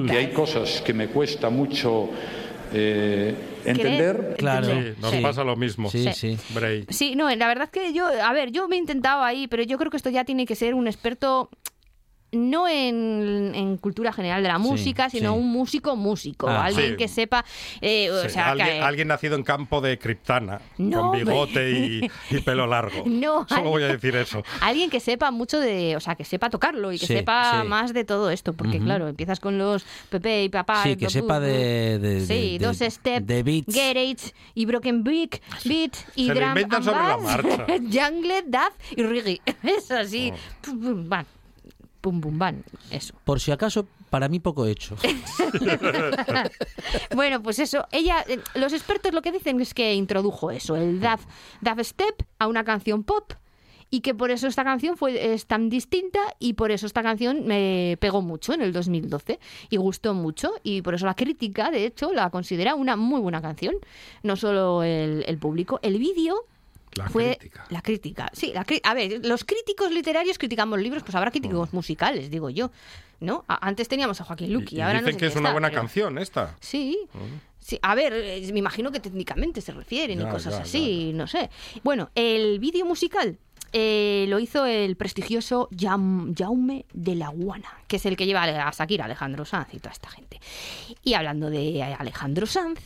[SPEAKER 7] Que hay cosas que me cuesta mucho eh, entender.
[SPEAKER 1] Claro.
[SPEAKER 2] Sí, nos
[SPEAKER 1] Sí.
[SPEAKER 2] pasa lo mismo.
[SPEAKER 1] Sí, sí.
[SPEAKER 2] Bray.
[SPEAKER 3] Sí, no, la verdad es que yo, a ver, yo me he intentado ahí, pero yo creo que esto ya tiene que ser un experto no en, en cultura general de la
[SPEAKER 1] Sí,
[SPEAKER 3] música, sino
[SPEAKER 1] sí.
[SPEAKER 3] un músico músico,
[SPEAKER 1] Ah.
[SPEAKER 3] alguien
[SPEAKER 2] Sí.
[SPEAKER 3] que sepa, eh, o
[SPEAKER 2] Sí,
[SPEAKER 3] sea,
[SPEAKER 2] alguien,
[SPEAKER 3] que-
[SPEAKER 2] alguien nacido en campo de Criptana,
[SPEAKER 3] No,
[SPEAKER 2] con bigote y, y pelo largo.
[SPEAKER 3] No,
[SPEAKER 2] Solo voy a decir eso.
[SPEAKER 3] Alguien que sepa mucho de, o sea, que sepa tocarlo y que sepa más de todo esto, porque claro, empiezas con los Pepe y papá.
[SPEAKER 1] Sí,
[SPEAKER 3] y
[SPEAKER 1] que sepa de- de-
[SPEAKER 3] sí,
[SPEAKER 1] de-
[SPEAKER 3] dos step,
[SPEAKER 1] de beats.
[SPEAKER 3] garage y broken beat, beat y
[SPEAKER 2] Se lo
[SPEAKER 3] drum
[SPEAKER 2] inventan
[SPEAKER 3] and
[SPEAKER 2] sobre la marcha.
[SPEAKER 3] jungle, dub y reggae. Es así,
[SPEAKER 1] Oh.
[SPEAKER 3] Pum, pum, bam, eso.
[SPEAKER 1] Por si acaso, para mí poco hecho.
[SPEAKER 3] Bueno, pues eso, ella, eh, los expertos lo que dicen es que introdujo eso, el dub, step a una canción pop y que por eso esta canción fue es tan distinta y por eso esta canción me pegó mucho en el 2012 y gustó mucho y por eso la crítica, de hecho, la considera una muy buena canción, no solo el, el público. El vídeo
[SPEAKER 2] La
[SPEAKER 3] fue
[SPEAKER 2] crítica.
[SPEAKER 3] la crítica. Sí, la a ver, los críticos literarios criticamos libros, pues habrá críticos musicales, digo yo. ¿No? A- Antes teníamos a Joaquín Luqui,
[SPEAKER 2] Y- y
[SPEAKER 3] ahora no
[SPEAKER 2] dicen
[SPEAKER 3] sé
[SPEAKER 2] que es una
[SPEAKER 3] está,
[SPEAKER 2] buena
[SPEAKER 3] pero-
[SPEAKER 2] canción esta.
[SPEAKER 3] Sí. Sí, a ver, me imagino que técnicamente se refieren y cosas
[SPEAKER 2] ya,
[SPEAKER 3] así, no sé. Bueno, el vídeo musical eh, lo hizo el prestigioso Jaume de la Guana, que es el que lleva a Shakira, Alejandro Sanz y toda esta gente. Y hablando de Alejandro Sanz,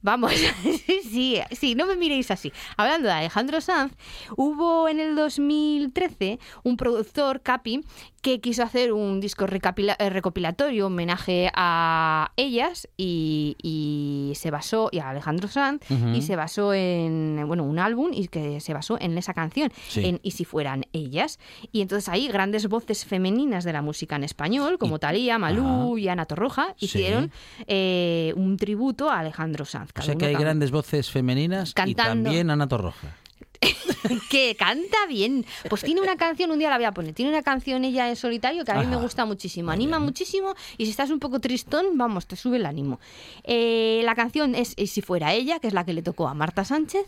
[SPEAKER 3] Vamos, sí, sí, no me miréis así. Hablando de Alejandro Sanz, hubo en el 2013 un productor, Capi, que quiso hacer un disco eh, recopilatorio, homenaje a ellas y, y se basó, y a Alejandro Sanz, y se basó en, bueno, un álbum y que se basó en esa canción,
[SPEAKER 1] Sí.
[SPEAKER 3] en Y si fueran ellas. Y entonces ahí grandes voces femeninas de la música en español, como
[SPEAKER 1] Y-
[SPEAKER 3] Talía, Malú y Ana Torroja,
[SPEAKER 1] Sí.
[SPEAKER 3] hicieron eh, un tributo a Alejandro Sanz.
[SPEAKER 1] O sea que hay grandes voces femeninas y
[SPEAKER 3] Cantando.
[SPEAKER 1] también Ana Torroja.
[SPEAKER 3] que canta bien. Pues tiene una canción, un día la voy a poner, tiene una canción ella en solitario que a mí me gusta muchísimo, anima
[SPEAKER 1] bien.
[SPEAKER 3] muchísimo y si estás un poco tristón, vamos, te sube el ánimo. Eh, la canción es Y si fuera ella, que es la que le tocó a Marta Sánchez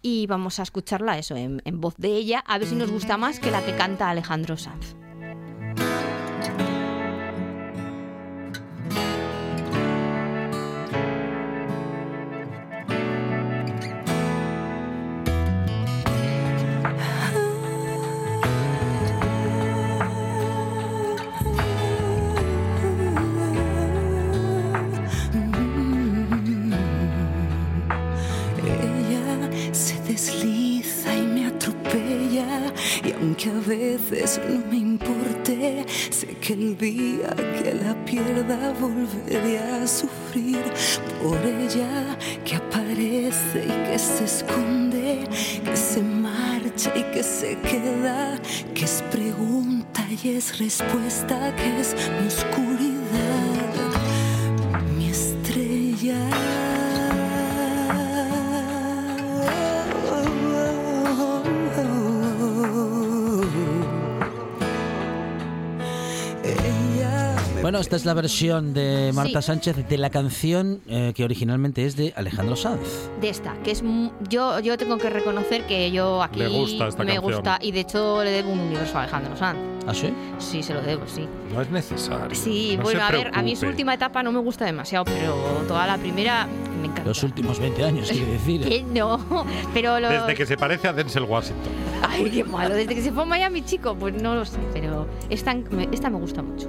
[SPEAKER 3] y vamos a escucharla eso en, en voz de ella, a ver si nos gusta más que la que canta Alejandro Sanz.
[SPEAKER 5] Aunque a veces no me importe, sé que el día que la pierda volveré a sufrir por ella que aparece y que se esconde, que se marcha y que se queda, que es pregunta y es respuesta, que es oscuridad,
[SPEAKER 1] esta es la versión de Marta
[SPEAKER 3] Sí.
[SPEAKER 1] Sánchez de la canción eh, que originalmente es de Alejandro Sanz.
[SPEAKER 3] de esta, que es yo yo tengo que reconocer que yo aquí
[SPEAKER 2] gusta esta
[SPEAKER 3] me
[SPEAKER 2] canción.
[SPEAKER 3] gusta y de hecho le debo un universo a Alejandro Sanz.
[SPEAKER 1] ¿Ah, sí?
[SPEAKER 3] Sí, se lo debo, sí.
[SPEAKER 2] No es necesario.
[SPEAKER 3] Sí,
[SPEAKER 2] No
[SPEAKER 3] bueno,
[SPEAKER 2] se
[SPEAKER 3] a ver, a mí su última etapa no me gusta demasiado, pero toda la primera me encanta.
[SPEAKER 1] Los últimos 20 años, quiere decir.
[SPEAKER 3] Eh, no, pero lo...
[SPEAKER 2] Desde que se parece a Denzel Washington.
[SPEAKER 3] Ay, qué malo, desde que se fue a Miami, chico, pues no lo sé, pero esta esta me gusta mucho.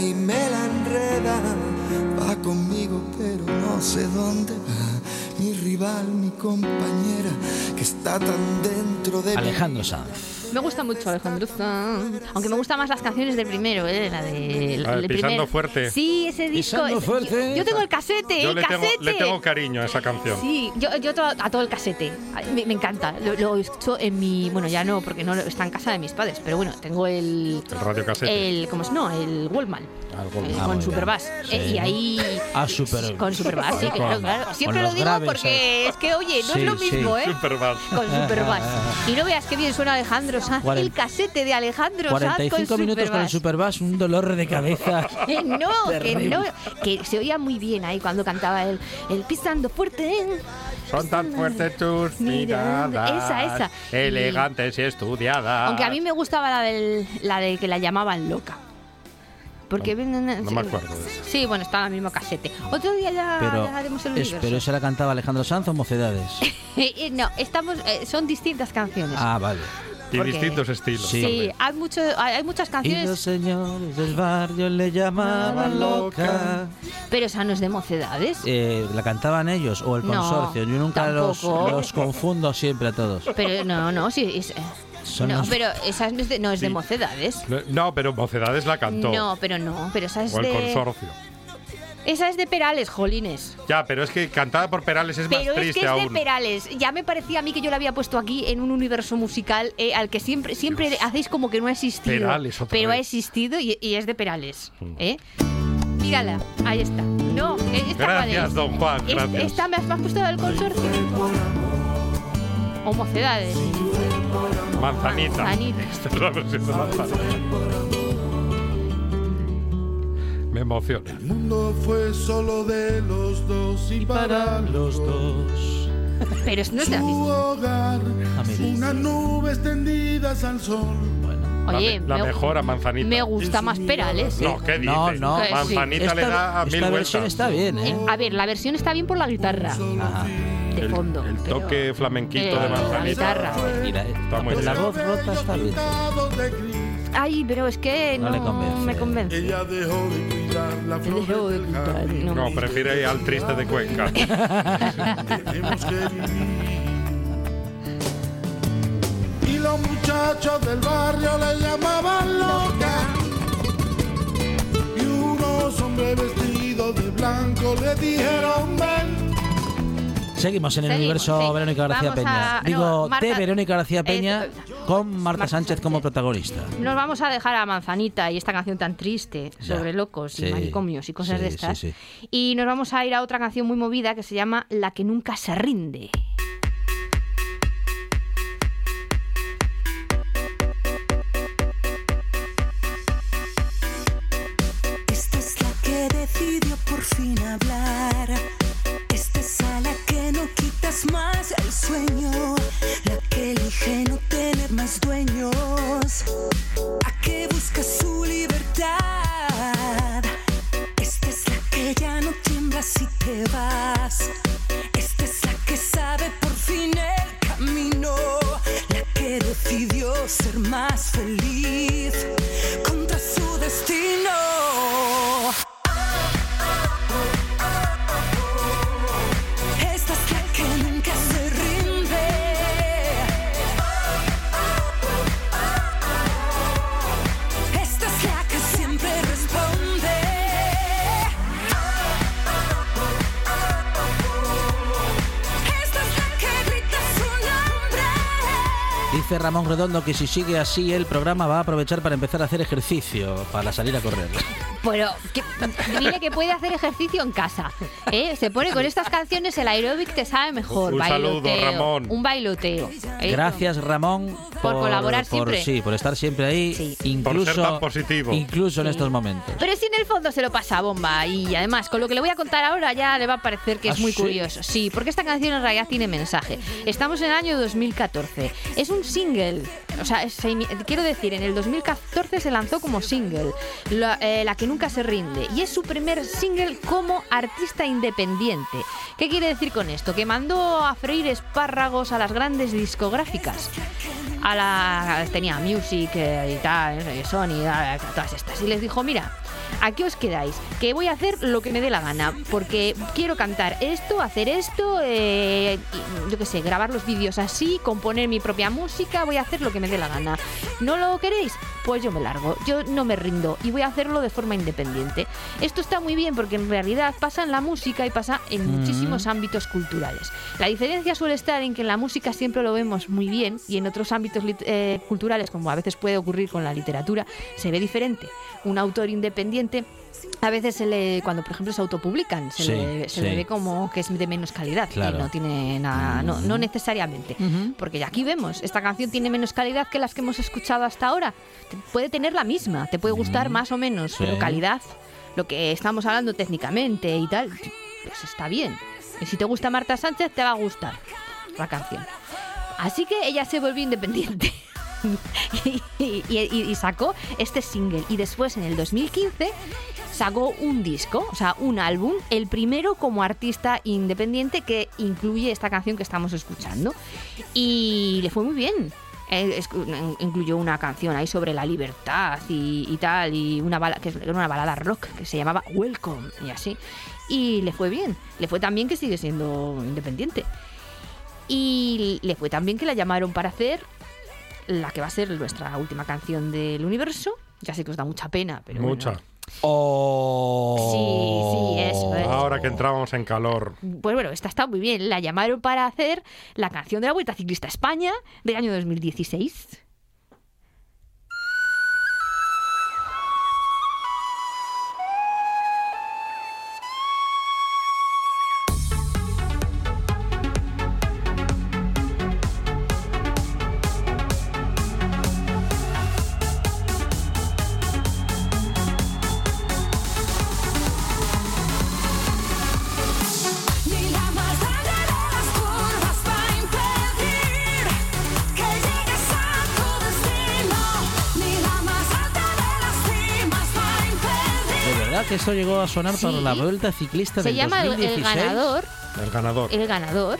[SPEAKER 6] Y me la enreda. Va conmigo, pero no sé dónde va. Mi rival, mi compañera, que está tan dentro de.
[SPEAKER 1] Alejandro Sanz.
[SPEAKER 3] Me gusta mucho Alejandro Sanz. Aunque me gustan más las canciones del primero, ¿eh? La de.
[SPEAKER 2] La
[SPEAKER 3] el
[SPEAKER 2] Pisando
[SPEAKER 3] primer-
[SPEAKER 2] Fuerte.
[SPEAKER 3] Sí, ese disco.
[SPEAKER 1] Pisando
[SPEAKER 3] es-
[SPEAKER 1] Fuerte.
[SPEAKER 3] Yo, yo tengo el casete,
[SPEAKER 2] Yo
[SPEAKER 3] el
[SPEAKER 2] le tengo,
[SPEAKER 3] casete.
[SPEAKER 2] le tengo cariño a esa canción.
[SPEAKER 3] Sí, yo, yo to- a todo el casete. Me, me encanta. Lo, lo escucho en mi. Bueno, ya no, porque no lo- está en casa de mis padres. Pero bueno, tengo el.
[SPEAKER 2] El radiocasete.
[SPEAKER 3] El, ¿Cómo es? No, el Wallman.
[SPEAKER 2] Ah, el Wallman.
[SPEAKER 3] eh,
[SPEAKER 1] Ah,
[SPEAKER 3] con
[SPEAKER 1] bien.
[SPEAKER 3] Superbass.
[SPEAKER 1] Sí.
[SPEAKER 3] Eh, y ahí.
[SPEAKER 1] Ah, super.
[SPEAKER 3] Con Superbass, sí,
[SPEAKER 1] Con-
[SPEAKER 3] claro, claro.
[SPEAKER 1] con
[SPEAKER 3] Siempre lo digo
[SPEAKER 1] graves,
[SPEAKER 3] porque es que, oye, no
[SPEAKER 1] Sí,
[SPEAKER 3] es lo
[SPEAKER 1] sí.
[SPEAKER 3] mismo, ¿eh?
[SPEAKER 2] Superbass.
[SPEAKER 3] Con Superbass. Y no veas qué bien suena Alejandro Sanz.
[SPEAKER 1] Cuaren-
[SPEAKER 3] El casete de Alejandro Sanz
[SPEAKER 1] 45
[SPEAKER 3] con
[SPEAKER 1] minutos con el
[SPEAKER 3] Superbass.
[SPEAKER 1] Superbass, un dolor de cabeza.
[SPEAKER 3] Eh, no, que
[SPEAKER 1] Terrible.
[SPEAKER 3] no, que se oía muy bien ahí cuando cantaba el, el pisando fuerte.
[SPEAKER 2] Son tan fuertes tus
[SPEAKER 3] Mira,
[SPEAKER 2] miradas.
[SPEAKER 3] esa, esa.
[SPEAKER 2] Elegantes y estudiadas.
[SPEAKER 3] Aunque a mí me gustaba la del, la de que la llamaban loca. Porque
[SPEAKER 2] No me acuerdo de esa.
[SPEAKER 3] Sí, bueno, está en el mismo casete. Otro día ya,
[SPEAKER 1] Pero,
[SPEAKER 3] ya haremos el
[SPEAKER 1] es,
[SPEAKER 3] universo.
[SPEAKER 1] pero esa la cantaba Alejandro Sanz o Mocedades.
[SPEAKER 3] Eh, no, estamos, eh, son distintas canciones.
[SPEAKER 1] Ah, vale.
[SPEAKER 2] Y distintos estilos.
[SPEAKER 1] Sí.
[SPEAKER 3] sí, hay, mucho, hay, hay muchas
[SPEAKER 1] Y los
[SPEAKER 3] canciones,
[SPEAKER 1] señores del barrio le llamaban loca.
[SPEAKER 3] pero esa no es de mocedades.
[SPEAKER 1] Eh, ¿La cantaban ellos o el
[SPEAKER 3] No,
[SPEAKER 1] consorcio? Yo nunca los, los confundo siempre a todos.
[SPEAKER 3] Pero no, no, sí, es,
[SPEAKER 1] Son
[SPEAKER 3] no,
[SPEAKER 1] los-
[SPEAKER 3] pero esa no es de, no es de
[SPEAKER 2] Sí.
[SPEAKER 3] mocedades.
[SPEAKER 2] No, No, pero Mocedades la cantó.
[SPEAKER 3] No, pero no, pero esa es
[SPEAKER 2] o el
[SPEAKER 3] de
[SPEAKER 2] consorcio.
[SPEAKER 3] Esa es de Perales, jolines.
[SPEAKER 2] Ya, pero es que cantada por Perales es más
[SPEAKER 3] Pero es
[SPEAKER 2] triste
[SPEAKER 3] que es de
[SPEAKER 2] aún.
[SPEAKER 3] Perales. Ya me parecía a mí que yo la había puesto aquí en un universo musical eh, al que siempre siempre hacéis como que no ha existido.
[SPEAKER 2] Perales otra
[SPEAKER 3] pero ha existido y, y es de Perales.
[SPEAKER 2] Mm.
[SPEAKER 3] ¿eh? Mírala, ahí está. No, eh, esta
[SPEAKER 2] Gracias,
[SPEAKER 3] es?
[SPEAKER 2] don Juan,
[SPEAKER 3] Es-
[SPEAKER 2] gracias.
[SPEAKER 3] Esta me has, me has puesto del consorcio. O mocedades.
[SPEAKER 2] Manzanita.
[SPEAKER 3] Manzanita.
[SPEAKER 2] Esta es la versión de Manzanita. Me emociona.
[SPEAKER 4] El mundo fue solo de los dos y para
[SPEAKER 1] los dos.
[SPEAKER 3] Pero es- no es de la
[SPEAKER 4] su
[SPEAKER 3] misma.
[SPEAKER 4] hogar.
[SPEAKER 1] Ah, mira.
[SPEAKER 4] Unas nubes tendidas al sol.
[SPEAKER 1] Bueno.
[SPEAKER 3] Oye,
[SPEAKER 2] la,
[SPEAKER 3] me,
[SPEAKER 2] mejor a Manzanita.
[SPEAKER 3] me gusta más Perales.
[SPEAKER 2] No, ¿qué dices?
[SPEAKER 1] No, no.
[SPEAKER 3] Que sí.
[SPEAKER 2] Manzanita le
[SPEAKER 1] Esta-
[SPEAKER 2] da a mil
[SPEAKER 1] esta versión está bien, ¿eh?
[SPEAKER 3] A ver, la versión está bien por la guitarra
[SPEAKER 1] Ajá.
[SPEAKER 3] de
[SPEAKER 2] El-
[SPEAKER 3] fondo.
[SPEAKER 2] El,
[SPEAKER 3] pero-
[SPEAKER 2] toque flamenquito
[SPEAKER 3] Eh,
[SPEAKER 2] de
[SPEAKER 3] la
[SPEAKER 2] Manzanita.
[SPEAKER 3] guitarra.
[SPEAKER 1] Mira, eh,
[SPEAKER 2] Está muy
[SPEAKER 1] la
[SPEAKER 2] bien.
[SPEAKER 1] voz rota está bien.
[SPEAKER 3] Ay, pero es que
[SPEAKER 1] No
[SPEAKER 3] no,
[SPEAKER 1] le convence.
[SPEAKER 3] me convence.
[SPEAKER 4] Ella dejó de cuidar la flor
[SPEAKER 3] Dejó de
[SPEAKER 4] del
[SPEAKER 3] cuidar,
[SPEAKER 4] jardín.
[SPEAKER 3] no.
[SPEAKER 2] No, prefiere al triste de Cuenca.
[SPEAKER 4] Tenemos que vivir. Y los muchachos del barrio le llamaban loca. Y unos hombres vestidos de blanco le dijeron ven.
[SPEAKER 1] Seguimos en el
[SPEAKER 3] Seguimos,
[SPEAKER 1] universo
[SPEAKER 3] sí.
[SPEAKER 1] Verónica García
[SPEAKER 3] Vamos
[SPEAKER 1] Peña.
[SPEAKER 3] a-
[SPEAKER 1] Digo,
[SPEAKER 3] no, Marta-
[SPEAKER 1] de Verónica García Peña
[SPEAKER 3] eh,
[SPEAKER 1] con Marta, Sánchez, como protagonista.
[SPEAKER 3] Nos vamos a dejar a Manzanita y esta canción tan triste
[SPEAKER 1] Ya.
[SPEAKER 3] sobre locos
[SPEAKER 1] Sí.
[SPEAKER 3] y manicomios y cosas
[SPEAKER 1] Sí,
[SPEAKER 3] de estas.
[SPEAKER 1] sí,
[SPEAKER 3] Y nos vamos a ir a otra canción muy movida que se llama La que nunca se rinde.
[SPEAKER 5] Esta es la que decidió por fin hablar. Esta es a la que no quitas más el sueño. La que elige no más dueños. A que busca su libertad. Esta es la que ya no tiembla si te vas. Esta es la que sabe por fin el camino. La que decidió ser más feliz
[SPEAKER 1] Dice Ramón Redondo que si sigue así el programa va a aprovechar para empezar a hacer ejercicio, para salir a correr.
[SPEAKER 3] Pero que, dile que puede hacer ejercicio en casa. ¿eh? Se pone con estas canciones, el aeróbic te sabe mejor.
[SPEAKER 2] Un saludo,
[SPEAKER 3] bailoteo,
[SPEAKER 2] Ramón.
[SPEAKER 3] Un bailoteo. ¿eh?
[SPEAKER 1] Gracias Ramón
[SPEAKER 3] Por colaborar siempre.
[SPEAKER 1] Sí, por estar siempre ahí,
[SPEAKER 3] Sí.
[SPEAKER 1] incluso,
[SPEAKER 2] Por ser tan positivo.
[SPEAKER 1] incluso en
[SPEAKER 3] Sí.
[SPEAKER 1] estos momentos.
[SPEAKER 3] Pero si en el fondo se lo pasa a bomba y además con lo que le voy a contar ahora ya le va a parecer que es
[SPEAKER 1] ¿Ah,
[SPEAKER 3] muy
[SPEAKER 1] sí?
[SPEAKER 3] curioso. Sí, porque esta canción en realidad tiene mensaje. Estamos en el año 2014. Es un single. Quiero decir, en el 2014 se lanzó como single, la, eh, La que nunca se rinde. Y es su primer single como artista independiente. ¿Qué quiere decir con esto? Que mandó a freír espárragos a las grandes discográficas a la tenía Music eh, y tal, eh, Sony, todas estas. Y les dijo, mira, aquí os quedáis, que voy a hacer lo que me dé la gana, porque quiero cantar esto, hacer esto, yo qué sé, grabar los vídeos así, componer mi propia música, voy a hacer lo que me dé la gana. ¿No lo queréis? Pues yo me largo, yo no me rindo y voy a hacerlo de forma independiente. Esto está muy bien porque en realidad pasa en la música y pasa en muchísimos ámbitos culturales. La diferencia suele estar en que en la música siempre lo vemos muy bien y en otros ámbitos eh, culturales, como a veces puede ocurrir con la literatura, se ve diferente. Un autor independiente a veces se le, cuando por ejemplo se autopublican, se,
[SPEAKER 1] Sí,
[SPEAKER 3] le, se le
[SPEAKER 1] sí.
[SPEAKER 3] ve como que es de menos calidad
[SPEAKER 1] Claro.
[SPEAKER 3] y no tiene nada, no, no necesariamente, porque ya aquí vemos, esta canción tiene menos calidad que las que hemos escuchado hasta ahora. Puede tener la misma, te puede gustar más o menos,
[SPEAKER 1] Sí.
[SPEAKER 3] pero calidad, lo que estamos hablando técnicamente y tal, pues está bien. Y si te gusta Marta Sánchez, te va a gustar la canción. Así que ella se volvió independiente. y, y- y- y sacó este single. Y después, en el 2015, sacó un disco, o sea, un álbum, el primero como artista independiente que incluye esta canción que estamos escuchando. Y le fue muy bien. Es- incluyó una canción ahí sobre la libertad y, y tal, y una bala, que era una balada rock que se llamaba Welcome y así. Y le fue bien. Le fue tan bien que sigue siendo independiente. Y le fue tan bien que la llamaron para hacer la que va a ser nuestra última canción del universo. Ya sé que os da mucha pena, pero bueno.
[SPEAKER 1] Oh.
[SPEAKER 3] Sí, sí, eso es.
[SPEAKER 2] Ahora que entramos en calor.
[SPEAKER 3] Pues bueno, esta está muy bien. La llamaron para hacer la canción de la Vuelta Ciclista a España del año 2016.
[SPEAKER 5] Que
[SPEAKER 1] esto llegó a sonar
[SPEAKER 3] Sí.
[SPEAKER 1] la vuelta ciclista
[SPEAKER 3] Se
[SPEAKER 1] del
[SPEAKER 3] llama el, el
[SPEAKER 1] 2016?
[SPEAKER 3] ganador.
[SPEAKER 2] El ganador.
[SPEAKER 3] El ganador.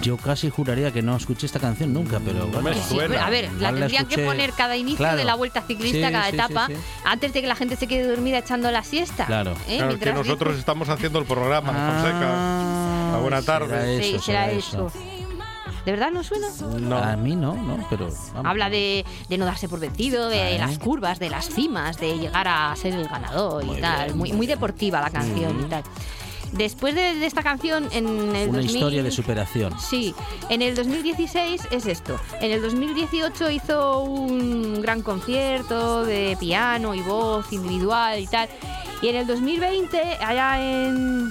[SPEAKER 1] Yo casi juraría que no escuché esta canción nunca, pero
[SPEAKER 2] No
[SPEAKER 1] bueno.
[SPEAKER 2] me suena.
[SPEAKER 3] a ver, la tendrían que poner cada inicio
[SPEAKER 1] Claro.
[SPEAKER 3] de la vuelta ciclista,
[SPEAKER 1] Sí,
[SPEAKER 3] cada
[SPEAKER 1] sí,
[SPEAKER 3] etapa,
[SPEAKER 1] sí.
[SPEAKER 3] antes de que la gente se quede dormida echando la siesta.
[SPEAKER 1] Claro.
[SPEAKER 3] ¿eh?
[SPEAKER 2] Claro, que nosotros estamos haciendo el programa, Fonseca.
[SPEAKER 1] Ah,
[SPEAKER 2] A buena tarde.
[SPEAKER 1] será eso,
[SPEAKER 3] Sí, será
[SPEAKER 1] será
[SPEAKER 3] eso. ¿De verdad no suena?
[SPEAKER 2] No.
[SPEAKER 1] A mí no, no, pero... vamos.
[SPEAKER 3] Habla de, de no darse por vencido, de
[SPEAKER 1] Vale.
[SPEAKER 3] las curvas, de las cimas, de llegar a ser el ganador y
[SPEAKER 1] Muy
[SPEAKER 3] tal.
[SPEAKER 1] bien,
[SPEAKER 3] Muy,
[SPEAKER 1] muy
[SPEAKER 3] deportiva la canción y tal. Después de, de esta canción, en el
[SPEAKER 1] Una
[SPEAKER 3] 2000
[SPEAKER 1] historia de superación.
[SPEAKER 3] Sí, en el 2016 es esto. En el 2018 hizo un gran concierto de piano y voz individual y tal. Y en el 2020, allá en...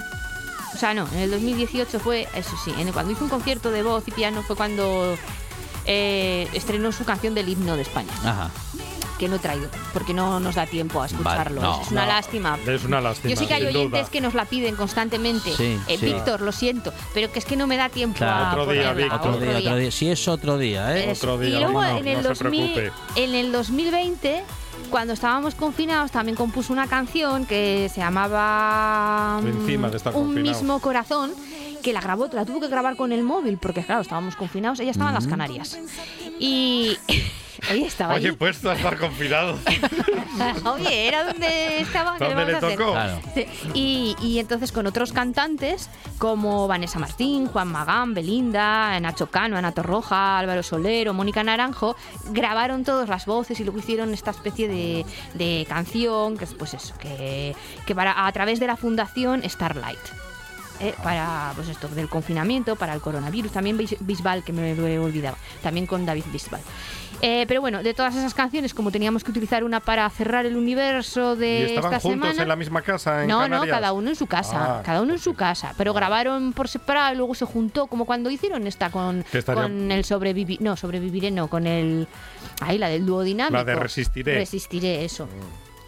[SPEAKER 3] O sea, no, en el 2018 fue, eso sí, en el- cuando hizo un concierto de voz y piano fue cuando eh, estrenó su canción del himno de España,
[SPEAKER 1] Ajá.
[SPEAKER 3] que no he traído, porque no nos da tiempo a escucharlo.
[SPEAKER 1] no,
[SPEAKER 3] es una
[SPEAKER 2] no.
[SPEAKER 3] lástima.
[SPEAKER 2] Es una lástima.
[SPEAKER 3] Yo sé que hay
[SPEAKER 2] duda.
[SPEAKER 3] oyentes que nos la piden constantemente.
[SPEAKER 1] Sí,
[SPEAKER 3] Eh,
[SPEAKER 1] sí.
[SPEAKER 3] Víctor, lo siento, pero que es que no me da tiempo
[SPEAKER 1] Claro.
[SPEAKER 3] a
[SPEAKER 2] Otro día,
[SPEAKER 3] ponerla,
[SPEAKER 2] Víctor.
[SPEAKER 1] Otro día, otro día. Si es otro día, ¿eh?
[SPEAKER 2] Otro día,
[SPEAKER 3] y luego
[SPEAKER 2] cómo no,
[SPEAKER 3] en, el
[SPEAKER 2] no se
[SPEAKER 3] 2000
[SPEAKER 2] preocupe.
[SPEAKER 3] en el 2020, cuando estábamos confinados, también compuso una canción que se llamaba mm,
[SPEAKER 2] Encima de estar
[SPEAKER 3] Un mismo corazón, que la grabó, la tuvo que grabar con el móvil, porque claro, estábamos confinados, ella estaba en las Canarias. Y ella estaba
[SPEAKER 2] Oye,
[SPEAKER 3] allí.
[SPEAKER 2] puesto a estar confinado.
[SPEAKER 3] Oye, era donde estaba. ¿qué
[SPEAKER 2] ¿Dónde le
[SPEAKER 3] vamos a hacer?
[SPEAKER 2] tocó?
[SPEAKER 1] Claro.
[SPEAKER 3] Sí, Y, y entonces con otros cantantes como Vanessa Martín, Juan Magán, Belinda, Nacho Cano, Ana Torroja, Álvaro Solero, Mónica Naranjo, grabaron todas las voces y luego hicieron esta especie de, de canción que es pues eso, que, que para, a través de la fundación Starlight. Eh, para pues esto del confinamiento, para el coronavirus, también Bis- Bisbal, que me lo he olvidado, también con David Bisbal. Eh, pero bueno, de todas esas canciones, como teníamos que utilizar una para cerrar el universo
[SPEAKER 2] ¿Y
[SPEAKER 3] de
[SPEAKER 2] estaban
[SPEAKER 3] esta
[SPEAKER 2] juntos
[SPEAKER 3] semana.
[SPEAKER 2] en la misma casa en
[SPEAKER 3] no,
[SPEAKER 2] Canarias?
[SPEAKER 3] no, cada uno en su casa,
[SPEAKER 2] Ah,
[SPEAKER 3] cada uno en su casa, pero grabaron por separado y luego se juntó, como cuando hicieron esta con, el sobrevivir, no, sobreviviré no, con el, ahí la del dúo dinámico.
[SPEAKER 2] La de Resistiré.
[SPEAKER 3] Resistiré, eso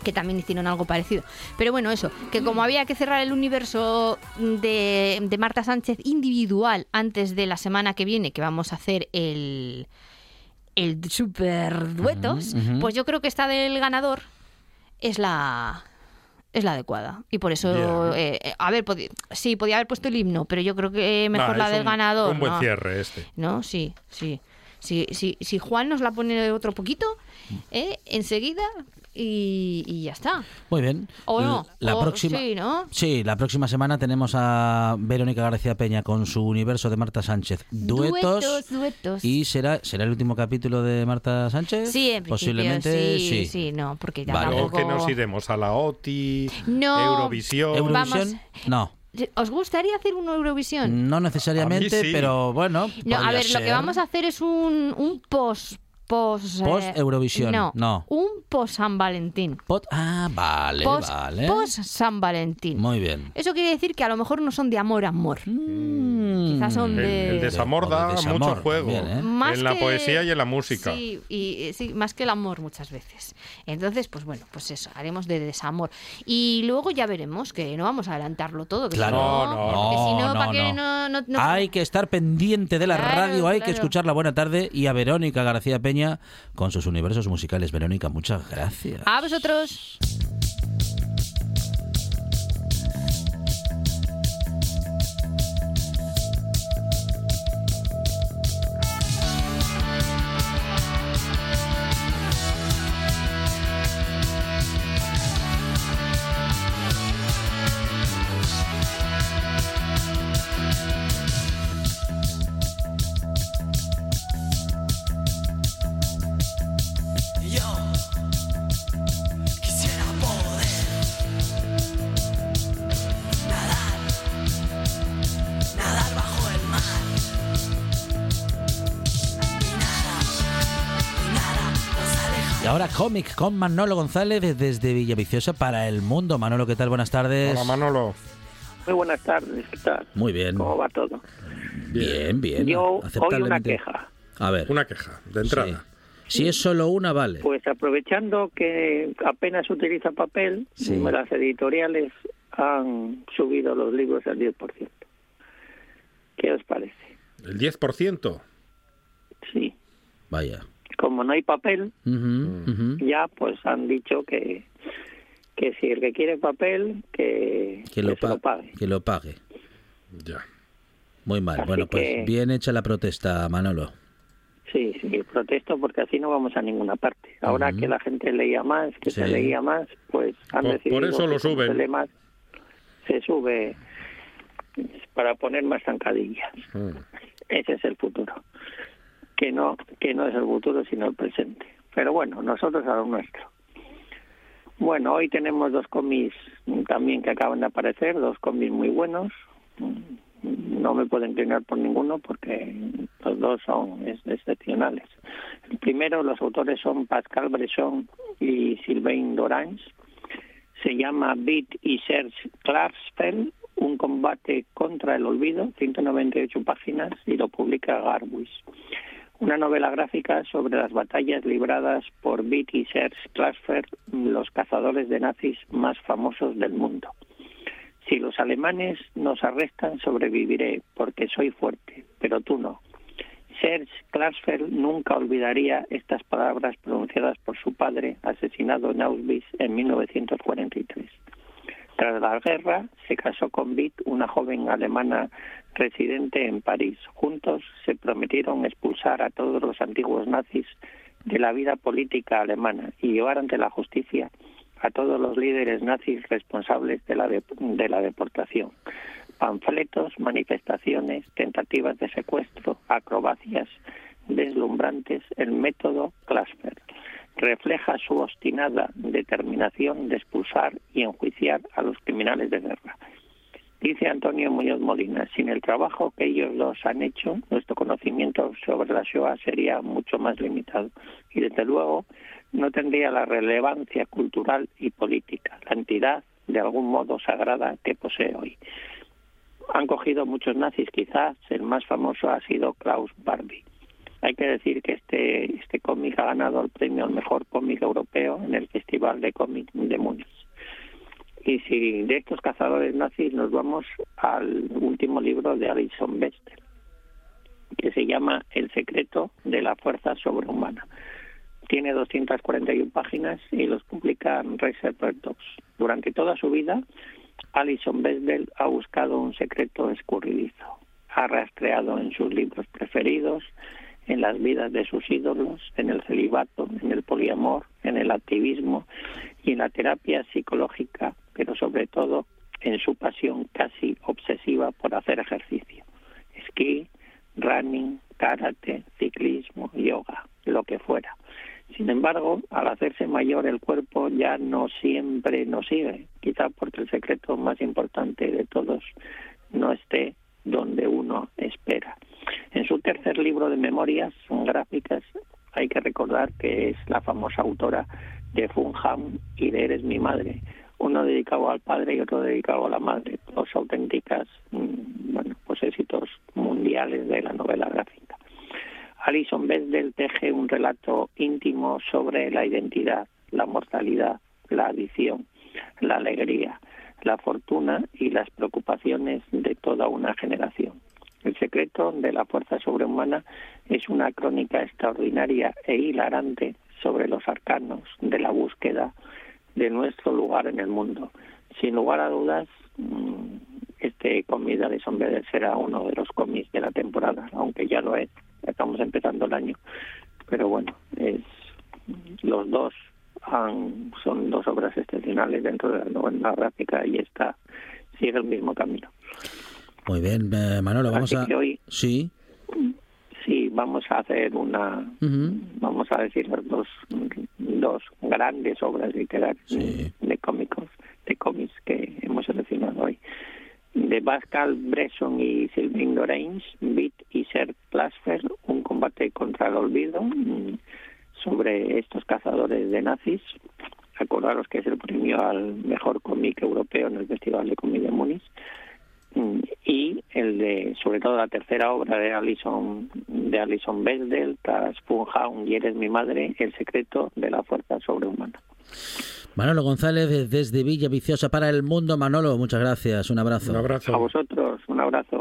[SPEAKER 3] que también hicieron algo parecido. Pero bueno, eso, que como había que cerrar el universo de, de Marta Sánchez individual antes de la semana que viene, que vamos a hacer el, el super duetos, pues yo creo que esta del ganador es la es la adecuada y por eso eh, a ver podi- sí podía haber puesto el himno pero yo creo que mejor
[SPEAKER 2] Nah,
[SPEAKER 3] la del
[SPEAKER 2] un-
[SPEAKER 3] ganador
[SPEAKER 2] Un buen
[SPEAKER 3] ¿no?
[SPEAKER 2] cierre este.
[SPEAKER 3] no sí sí Sí, sí, si Juan nos la pone otro poquito, ¿eh? enseguida y, y ya está.
[SPEAKER 1] Muy bien.
[SPEAKER 3] ¿O no?
[SPEAKER 1] La
[SPEAKER 3] O-
[SPEAKER 1] próxima.
[SPEAKER 3] Sí, ¿no?
[SPEAKER 1] Sí, la próxima semana tenemos a Verónica García Peña con su universo de Marta Sánchez. Duetos.
[SPEAKER 3] Duetos, duetos.
[SPEAKER 1] ¿Y será, será el último capítulo de Marta Sánchez?
[SPEAKER 3] Sí, en
[SPEAKER 1] Posiblemente
[SPEAKER 3] sí, sí, no, porque ya
[SPEAKER 1] Vale.
[SPEAKER 3] Tampoco...
[SPEAKER 2] que nos iremos a la OTI,
[SPEAKER 3] No.
[SPEAKER 2] Eurovisión.
[SPEAKER 1] ¿Eurovisión?
[SPEAKER 3] Vamos.
[SPEAKER 1] No.
[SPEAKER 3] ¿Os gustaría hacer un Eurovisión?
[SPEAKER 1] No necesariamente,
[SPEAKER 2] A sí.
[SPEAKER 1] pero bueno.
[SPEAKER 3] No, a
[SPEAKER 1] podría
[SPEAKER 3] ver, lo que
[SPEAKER 1] ser.
[SPEAKER 3] vamos a hacer es un, un post... Post, eh,
[SPEAKER 1] Post-Eurovisión,
[SPEAKER 3] no,
[SPEAKER 1] no.
[SPEAKER 3] un post San Valentín.
[SPEAKER 1] Pot- Ah, vale,
[SPEAKER 3] Post,
[SPEAKER 1] vale.
[SPEAKER 3] post San Valentín.
[SPEAKER 1] Muy bien.
[SPEAKER 3] Eso quiere decir que a lo mejor no son de amor a amor. Quizás son
[SPEAKER 2] El,
[SPEAKER 3] de...
[SPEAKER 2] el desamor
[SPEAKER 1] de
[SPEAKER 2] da
[SPEAKER 1] desamor
[SPEAKER 2] mucho juego.
[SPEAKER 1] también, ¿eh?
[SPEAKER 3] Más
[SPEAKER 2] En la
[SPEAKER 3] que-
[SPEAKER 2] poesía y en la música.
[SPEAKER 3] Sí, y, sí, más que el amor muchas veces. Entonces, pues bueno, pues eso, haremos de desamor. Y luego ya veremos, que no vamos a adelantarlo todo. Que
[SPEAKER 1] Claro.
[SPEAKER 3] si no,
[SPEAKER 2] No, no,
[SPEAKER 3] porque si no,
[SPEAKER 1] no,
[SPEAKER 3] ¿para qué
[SPEAKER 1] no.
[SPEAKER 3] no, no- no-
[SPEAKER 1] Hay que estar pendiente de la
[SPEAKER 3] Claro,
[SPEAKER 1] radio, hay que escuchar la buena tarde y a Verónica García Peña con sus universos musicales. Verónica, muchas gracias.
[SPEAKER 3] A vosotros.
[SPEAKER 1] Con Manolo González desde Villaviciosa para el mundo. Manolo, ¿qué tal? Buenas tardes.
[SPEAKER 2] Hola, Manolo.
[SPEAKER 8] Muy buenas tardes, ¿qué tal?
[SPEAKER 1] Muy bien.
[SPEAKER 8] ¿Cómo va todo?
[SPEAKER 1] Bien, bien.
[SPEAKER 8] Yo hoy una queja.
[SPEAKER 1] A ver.
[SPEAKER 2] Una queja, de entrada.
[SPEAKER 1] sí. Si es solo una, vale.
[SPEAKER 8] Pues aprovechando que apenas se utiliza papel,
[SPEAKER 1] Sí.
[SPEAKER 8] las editoriales han subido los libros al 10%. ¿Qué os parece?
[SPEAKER 2] El 10%.
[SPEAKER 8] Sí.
[SPEAKER 1] Vaya.
[SPEAKER 8] Como no hay papel, ya pues han dicho que, que si el que quiere papel, que,
[SPEAKER 1] Que, lo
[SPEAKER 8] que se lo
[SPEAKER 1] pa-
[SPEAKER 8] pague.
[SPEAKER 1] que lo pague.
[SPEAKER 2] Ya.
[SPEAKER 1] Muy mal.
[SPEAKER 8] Así
[SPEAKER 1] bueno, pues
[SPEAKER 8] que-
[SPEAKER 1] bien hecha la protesta, Manolo.
[SPEAKER 8] Sí, sí, protesto porque así no vamos a ninguna parte. Ahora que la gente leía más, que se leía más, pues han
[SPEAKER 2] Por- por
[SPEAKER 8] decidido
[SPEAKER 2] eso
[SPEAKER 8] que
[SPEAKER 2] lo suben.
[SPEAKER 8] Se, lee más, se sube para poner más zancadillas.
[SPEAKER 2] Mm.
[SPEAKER 8] Ese es el futuro. Que no, que no es el futuro, sino el presente. Pero bueno, nosotros a lo nuestro. Bueno, hoy tenemos dos cómics también que acaban de aparecer, dos cómics muy buenos. No me puedo inclinar por ninguno porque los dos son ex- excepcionales. El primero, los autores son Pascal Bresson y Sylvain Dorange. Se llama Beat y Serge Klarsfeld, un combate contra el olvido, 198 páginas, y lo publica Garbus. Una novela gráfica sobre las batallas libradas por Beat y Serge Klarsfeld, los cazadores de nazis más famosos del mundo. Si los alemanes nos arrestan, sobreviviré, porque soy fuerte, pero tú no. Serge Klarsfeld nunca olvidaría estas palabras pronunciadas por su padre, asesinado en Auschwitz en 1943. Tras la guerra, se casó con Beat, una joven alemana residente en París. Juntos se prometieron expulsar a todos los antiguos nazis de la vida política alemana y llevar ante la justicia a todos los líderes nazis responsables de la, de la deportación. Panfletos, manifestaciones, tentativas de secuestro, acrobacias deslumbrantes, el método Klasper refleja su obstinada determinación de expulsar y enjuiciar a los criminales de guerra. Dice Antonio Muñoz Molina, sin el trabajo que ellos dos han hecho, nuestro conocimiento sobre la Shoah sería mucho más limitado y desde luego no tendría la relevancia cultural y política, la entidad de algún modo sagrada que posee hoy. Han cogido muchos nazis, quizás el más famoso ha sido Klaus Barbie. Hay que decir que este, este cómic ha ganado el premio al mejor cómic europeo en el Festival de Cómic de Múnich. Y si de estos cazadores nazis nos vamos al último libro de Alison Bester, que se llama El secreto de la fuerza sobrehumana. Tiene 241 páginas y los publica Reservoir Dogs. Durante toda su vida, Alison Besdell ha buscado un secreto escurridizo. Ha rastreado en sus libros preferidos, en las vidas de sus ídolos, en el celibato, en el poliamor, en el activismo y en la terapia psicológica, pero sobre todo en su pasión casi obsesiva por hacer ejercicio. Esquí, running, karate, ciclismo, yoga, lo que fuera. Sin embargo, al hacerse mayor el cuerpo ya no siempre nos sigue, quizá porque el secreto más importante de todos no esté donde uno espera. En su tercer libro de memorias gráficas hay que recordar que es la famosa autora de Funham y de Eres mi madre, uno dedicado al padre y otro dedicado a la madre, dos auténticas mm, bueno, pues éxitos mundiales de la novela gráfica. Alison Besdell teje un relato íntimo sobre la identidad, la mortalidad, la adicción, la alegría, la fortuna y las preocupaciones de toda una generación. El secreto de la fuerza sobrehumana es una crónica extraordinaria e hilarante sobre los arcanos de la búsqueda de nuestro lugar en el mundo. Sin lugar a dudas, mm, este cómic de Besdell será uno de los cómics de la temporada, aunque ya lo es estamos empezando el año. Pero bueno, es los dos son dos obras excepcionales dentro de la gráfica y esta sigue el mismo camino.
[SPEAKER 1] Muy bien, eh, Manolo, vamos
[SPEAKER 8] Así
[SPEAKER 1] a...
[SPEAKER 8] que hoy
[SPEAKER 1] Sí,
[SPEAKER 8] sí vamos a hacer una, vamos a decir las dos, dos grandes obras literarias
[SPEAKER 1] Sí.
[SPEAKER 8] de cómicos, de cómics que hemos seleccionado hoy. De Pascal Bresson y Sylvain Lorenz, Beat y Ser Plasfer, un combate contra el olvido mm, sobre estos cazadores de nazis. Acordaros que es el premio al mejor cómic europeo en el Festival de de Múnich. Y el de, sobre todo la tercera obra de Alison, de Alison Besdell, tras Funhound y Eres mi madre, El secreto de la fuerza sobrehumana.
[SPEAKER 1] Manolo González desde Villa Viciosa para el mundo. Manolo, muchas gracias, un abrazo.
[SPEAKER 2] Un
[SPEAKER 8] A
[SPEAKER 2] abrazo.
[SPEAKER 8] vosotros, un abrazo.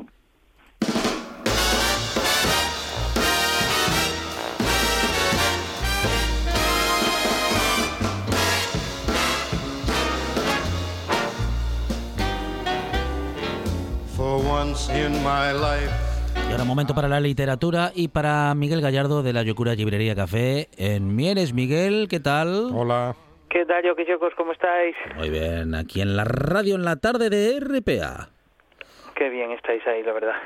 [SPEAKER 1] Y ahora momento para la literatura y para Miguel Gallardo de la Yocura Librería Café en Mieres. Miguel, ¿qué tal?
[SPEAKER 2] Hola.
[SPEAKER 9] ¿Qué tal, yo chicos? ¿Cómo estáis?
[SPEAKER 1] Muy bien, aquí en la radio en la tarde de RPA.
[SPEAKER 9] Qué bien estáis ahí, la verdad.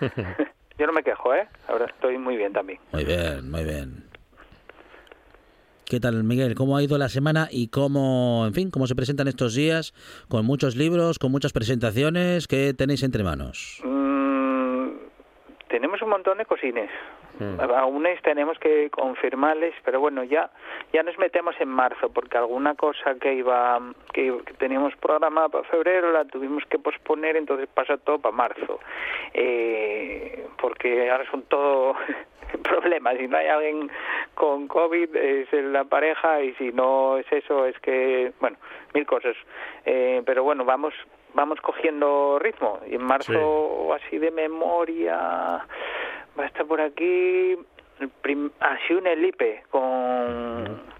[SPEAKER 9] yo no me quejo, ¿eh? Ahora estoy muy bien también.
[SPEAKER 1] Muy bien, muy bien. ¿Qué tal, Miguel? ¿Cómo ha ido la semana y cómo, en fin, cómo se presentan estos días? Con muchos libros, con muchas presentaciones. ¿Qué tenéis entre manos?
[SPEAKER 9] Mm, tenemos un montón de cosines. Aún es- tenemos que confirmarles, pero bueno, ya ya nos metemos en marzo porque alguna cosa que iba que, que teníamos programada para febrero la tuvimos que posponer, entonces pasa todo para marzo. Eh, porque ahora son todo problemas. Si no hay alguien con COVID es la pareja y si no es eso es que bueno mil cosas. Eh, pero bueno vamos vamos cogiendo ritmo y en marzo así de memoria va a estar por aquí el prim Asiune Lipe con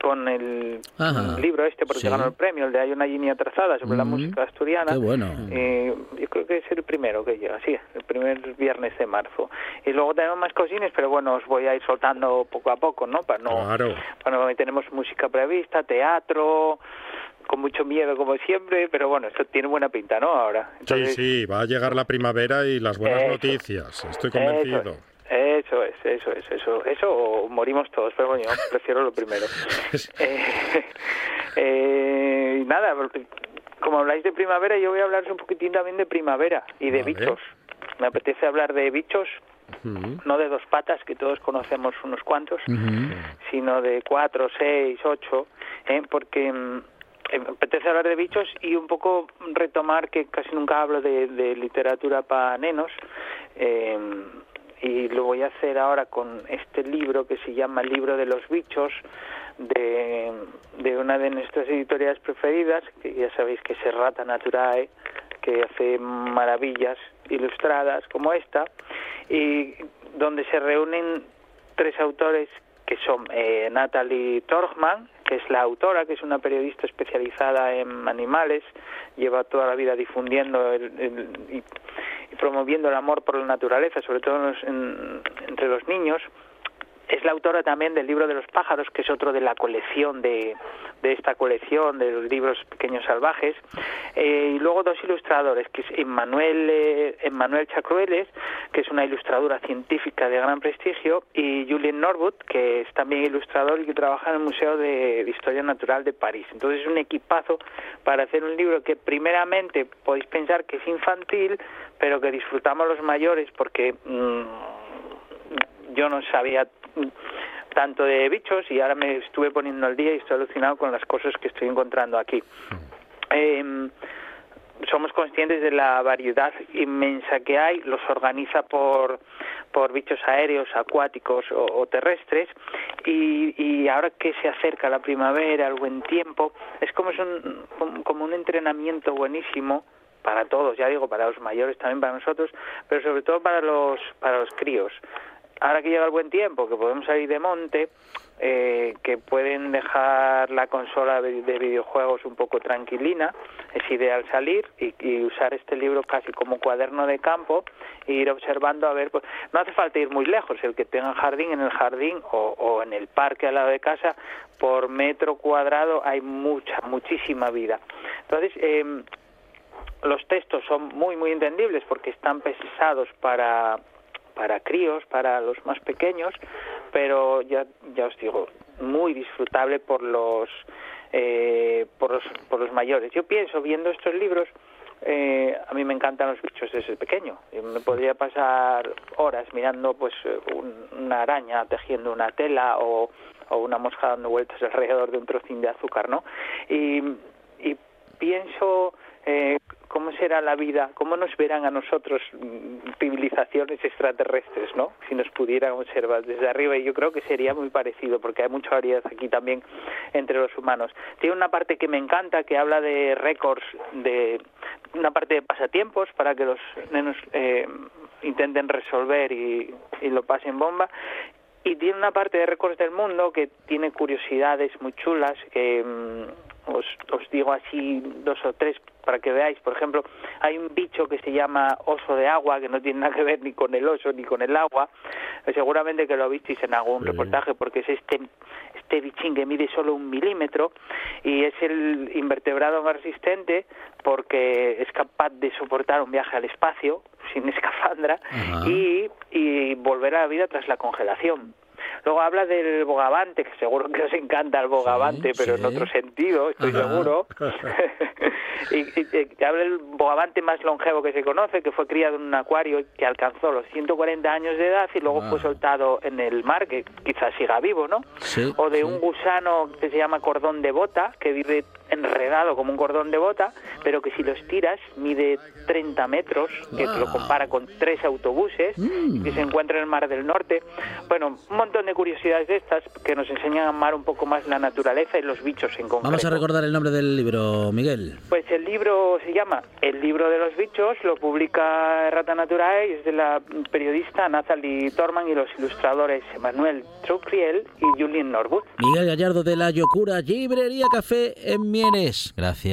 [SPEAKER 9] con el
[SPEAKER 1] Ajá.
[SPEAKER 9] libro este porque
[SPEAKER 1] Sí.
[SPEAKER 9] ganó el premio el de Hay una línea trazada sobre la
[SPEAKER 1] Mm,
[SPEAKER 9] música asturiana
[SPEAKER 1] qué bueno.
[SPEAKER 9] Eh, yo creo que es el primero que llega sí el primer viernes de marzo y luego tenemos más cosines pero bueno os voy a ir soltando poco a poco no para no
[SPEAKER 2] Claro.
[SPEAKER 9] bueno, tenemos música prevista, teatro, con mucho miedo como siempre, pero bueno, esto tiene buena pinta, ¿no? Ahora.
[SPEAKER 2] Sí,
[SPEAKER 9] Entonces,
[SPEAKER 2] sí, va a llegar la primavera y las buenas
[SPEAKER 9] Eso.
[SPEAKER 2] noticias. Estoy convencido.
[SPEAKER 9] es, eso es, eso es, eso, eso o morimos todos, pero bueno, yo prefiero lo primero. eh, eh, nada, como habláis de primavera, yo voy a hablaros un poquitín también de primavera y de
[SPEAKER 2] Vale.
[SPEAKER 9] bichos. Me apetece hablar de bichos, no de dos patas, que todos conocemos unos cuantos, sino de cuatro, seis, ocho, ¿eh? porque mm, apetece hablar de bichos y un poco retomar que casi nunca hablo de, literatura para nenos. eh, y lo voy a hacer ahora con este libro que se llama El libro de los bichos de, de una de nuestras editoriales preferidas, que ya sabéis que es Errata Naturae, que hace maravillas ilustradas como esta, y donde se reúnen tres autores que son eh, Natalie Torgman, que es la autora, que es una periodista especializada en animales, lleva toda la vida difundiendo el- el- y, promoviendo el amor por la naturaleza, sobre todo en los- en- entre los niños. Es la autora también del libro de los pájaros, que es otro de la colección de, esta colección de los libros pequeños salvajes. Eh, y luego dos ilustradores, que es Emmanuel, eh, Emmanuel Chacrueles, que es una ilustradora científica de gran prestigio, y Julien Norwood, que es también ilustrador y que trabaja en el Museo de, de Historia Natural de París. Entonces es un equipazo para hacer un libro que primeramente podéis pensar que es infantil, pero que disfrutamos los mayores porque... mm, yo no sabía tanto de bichos y ahora me estuve poniendo al día y estoy alucinado con las cosas que estoy encontrando aquí. Eh, somos conscientes de la variedad inmensa que hay, los organiza por, por bichos aéreos, acuáticos o, terrestres y, y ahora que se acerca la primavera, el buen tiempo, es como, es un, como un entrenamiento buenísimo para todos, ya digo, para los mayores también para nosotros, pero sobre todo para los, para los críos ahora que llega el buen tiempo, que podemos salir de monte, eh, que pueden dejar la consola de, de videojuegos un poco tranquilina, es ideal salir y, y usar este libro casi como cuaderno de campo e ir observando a ver, pues, no hace falta ir muy lejos, el que tenga jardín en el jardín o, o en el parque al lado de casa, por metro cuadrado hay mucha, muchísima vida. Entonces, em, los textos son muy muy entendibles porque están pensados para para críos, para los más pequeños, pero ya ya os digo, muy disfrutable por los eh, por los por los mayores. Yo pienso viendo estos libros eh, a mí me encantan los bichos desde pequeño. Me podría pasar horas mirando pues un- una araña tejiendo una tela o, o una mosca dando vueltas alrededor de un trocín de azúcar, ¿no? Y, y pienso eh, cómo será la vida, cómo nos verán a nosotros mm, civilizaciones extraterrestres, ¿no? Si nos pudieran observar desde arriba, y yo creo que sería muy parecido, porque hay mucha variedad aquí también entre los humanos. Tiene una parte que me encanta, que habla de récords, de una parte de pasatiempos, para que los nenos eh, intenten resolver y, lo pasen bomba, y tiene una parte de récords del mundo que tiene curiosidades muy chulas que mm, os digo así dos o tres para que veáis. Por ejemplo hay un bicho que se llama oso de agua que no tiene nada que ver ni con el oso ni con el agua. Eh, seguramente que lo visteis en algún reportaje porque es este este bichín que mide solo un milímetro y es el invertebrado más resistente porque es capaz de soportar un viaje al espacio sin escafandra y volver a la vida tras la congelación. Luego habla del bogavante, que seguro que os encanta el bogavante, pero en otro sentido, estoy
[SPEAKER 1] Ajá.
[SPEAKER 9] seguro. y, y- habla del bogavante más longevo que se conoce, que fue criado en un acuario que alcanzó los 140 años de edad y luego
[SPEAKER 1] Ah.
[SPEAKER 9] fue soltado en el mar, que quizás siga vivo, ¿no?
[SPEAKER 1] Sí,
[SPEAKER 9] o de un gusano que se llama cordón de bota, que vive enredado como un cordón de bota, pero que si lo estiras mide 30 metros, que
[SPEAKER 1] Ah.
[SPEAKER 9] lo compara con tres autobuses,
[SPEAKER 1] Mm.
[SPEAKER 9] que se encuentra en el Mar del Norte. Bueno, un montón de curiosidades de estas que nos enseñan a amar un poco más la naturaleza y los bichos en concreto.
[SPEAKER 1] Vamos a recordar el nombre del libro, Miguel.
[SPEAKER 9] Pues el libro se llama El libro de los bichos, lo publica Rata Naturae y es de la periodista Nathalie Torman y los ilustradores Manuel Trucriel y Julien Norwood.
[SPEAKER 1] Miguel Gallardo de la Yocura Librería Café en Mieres. Gracias.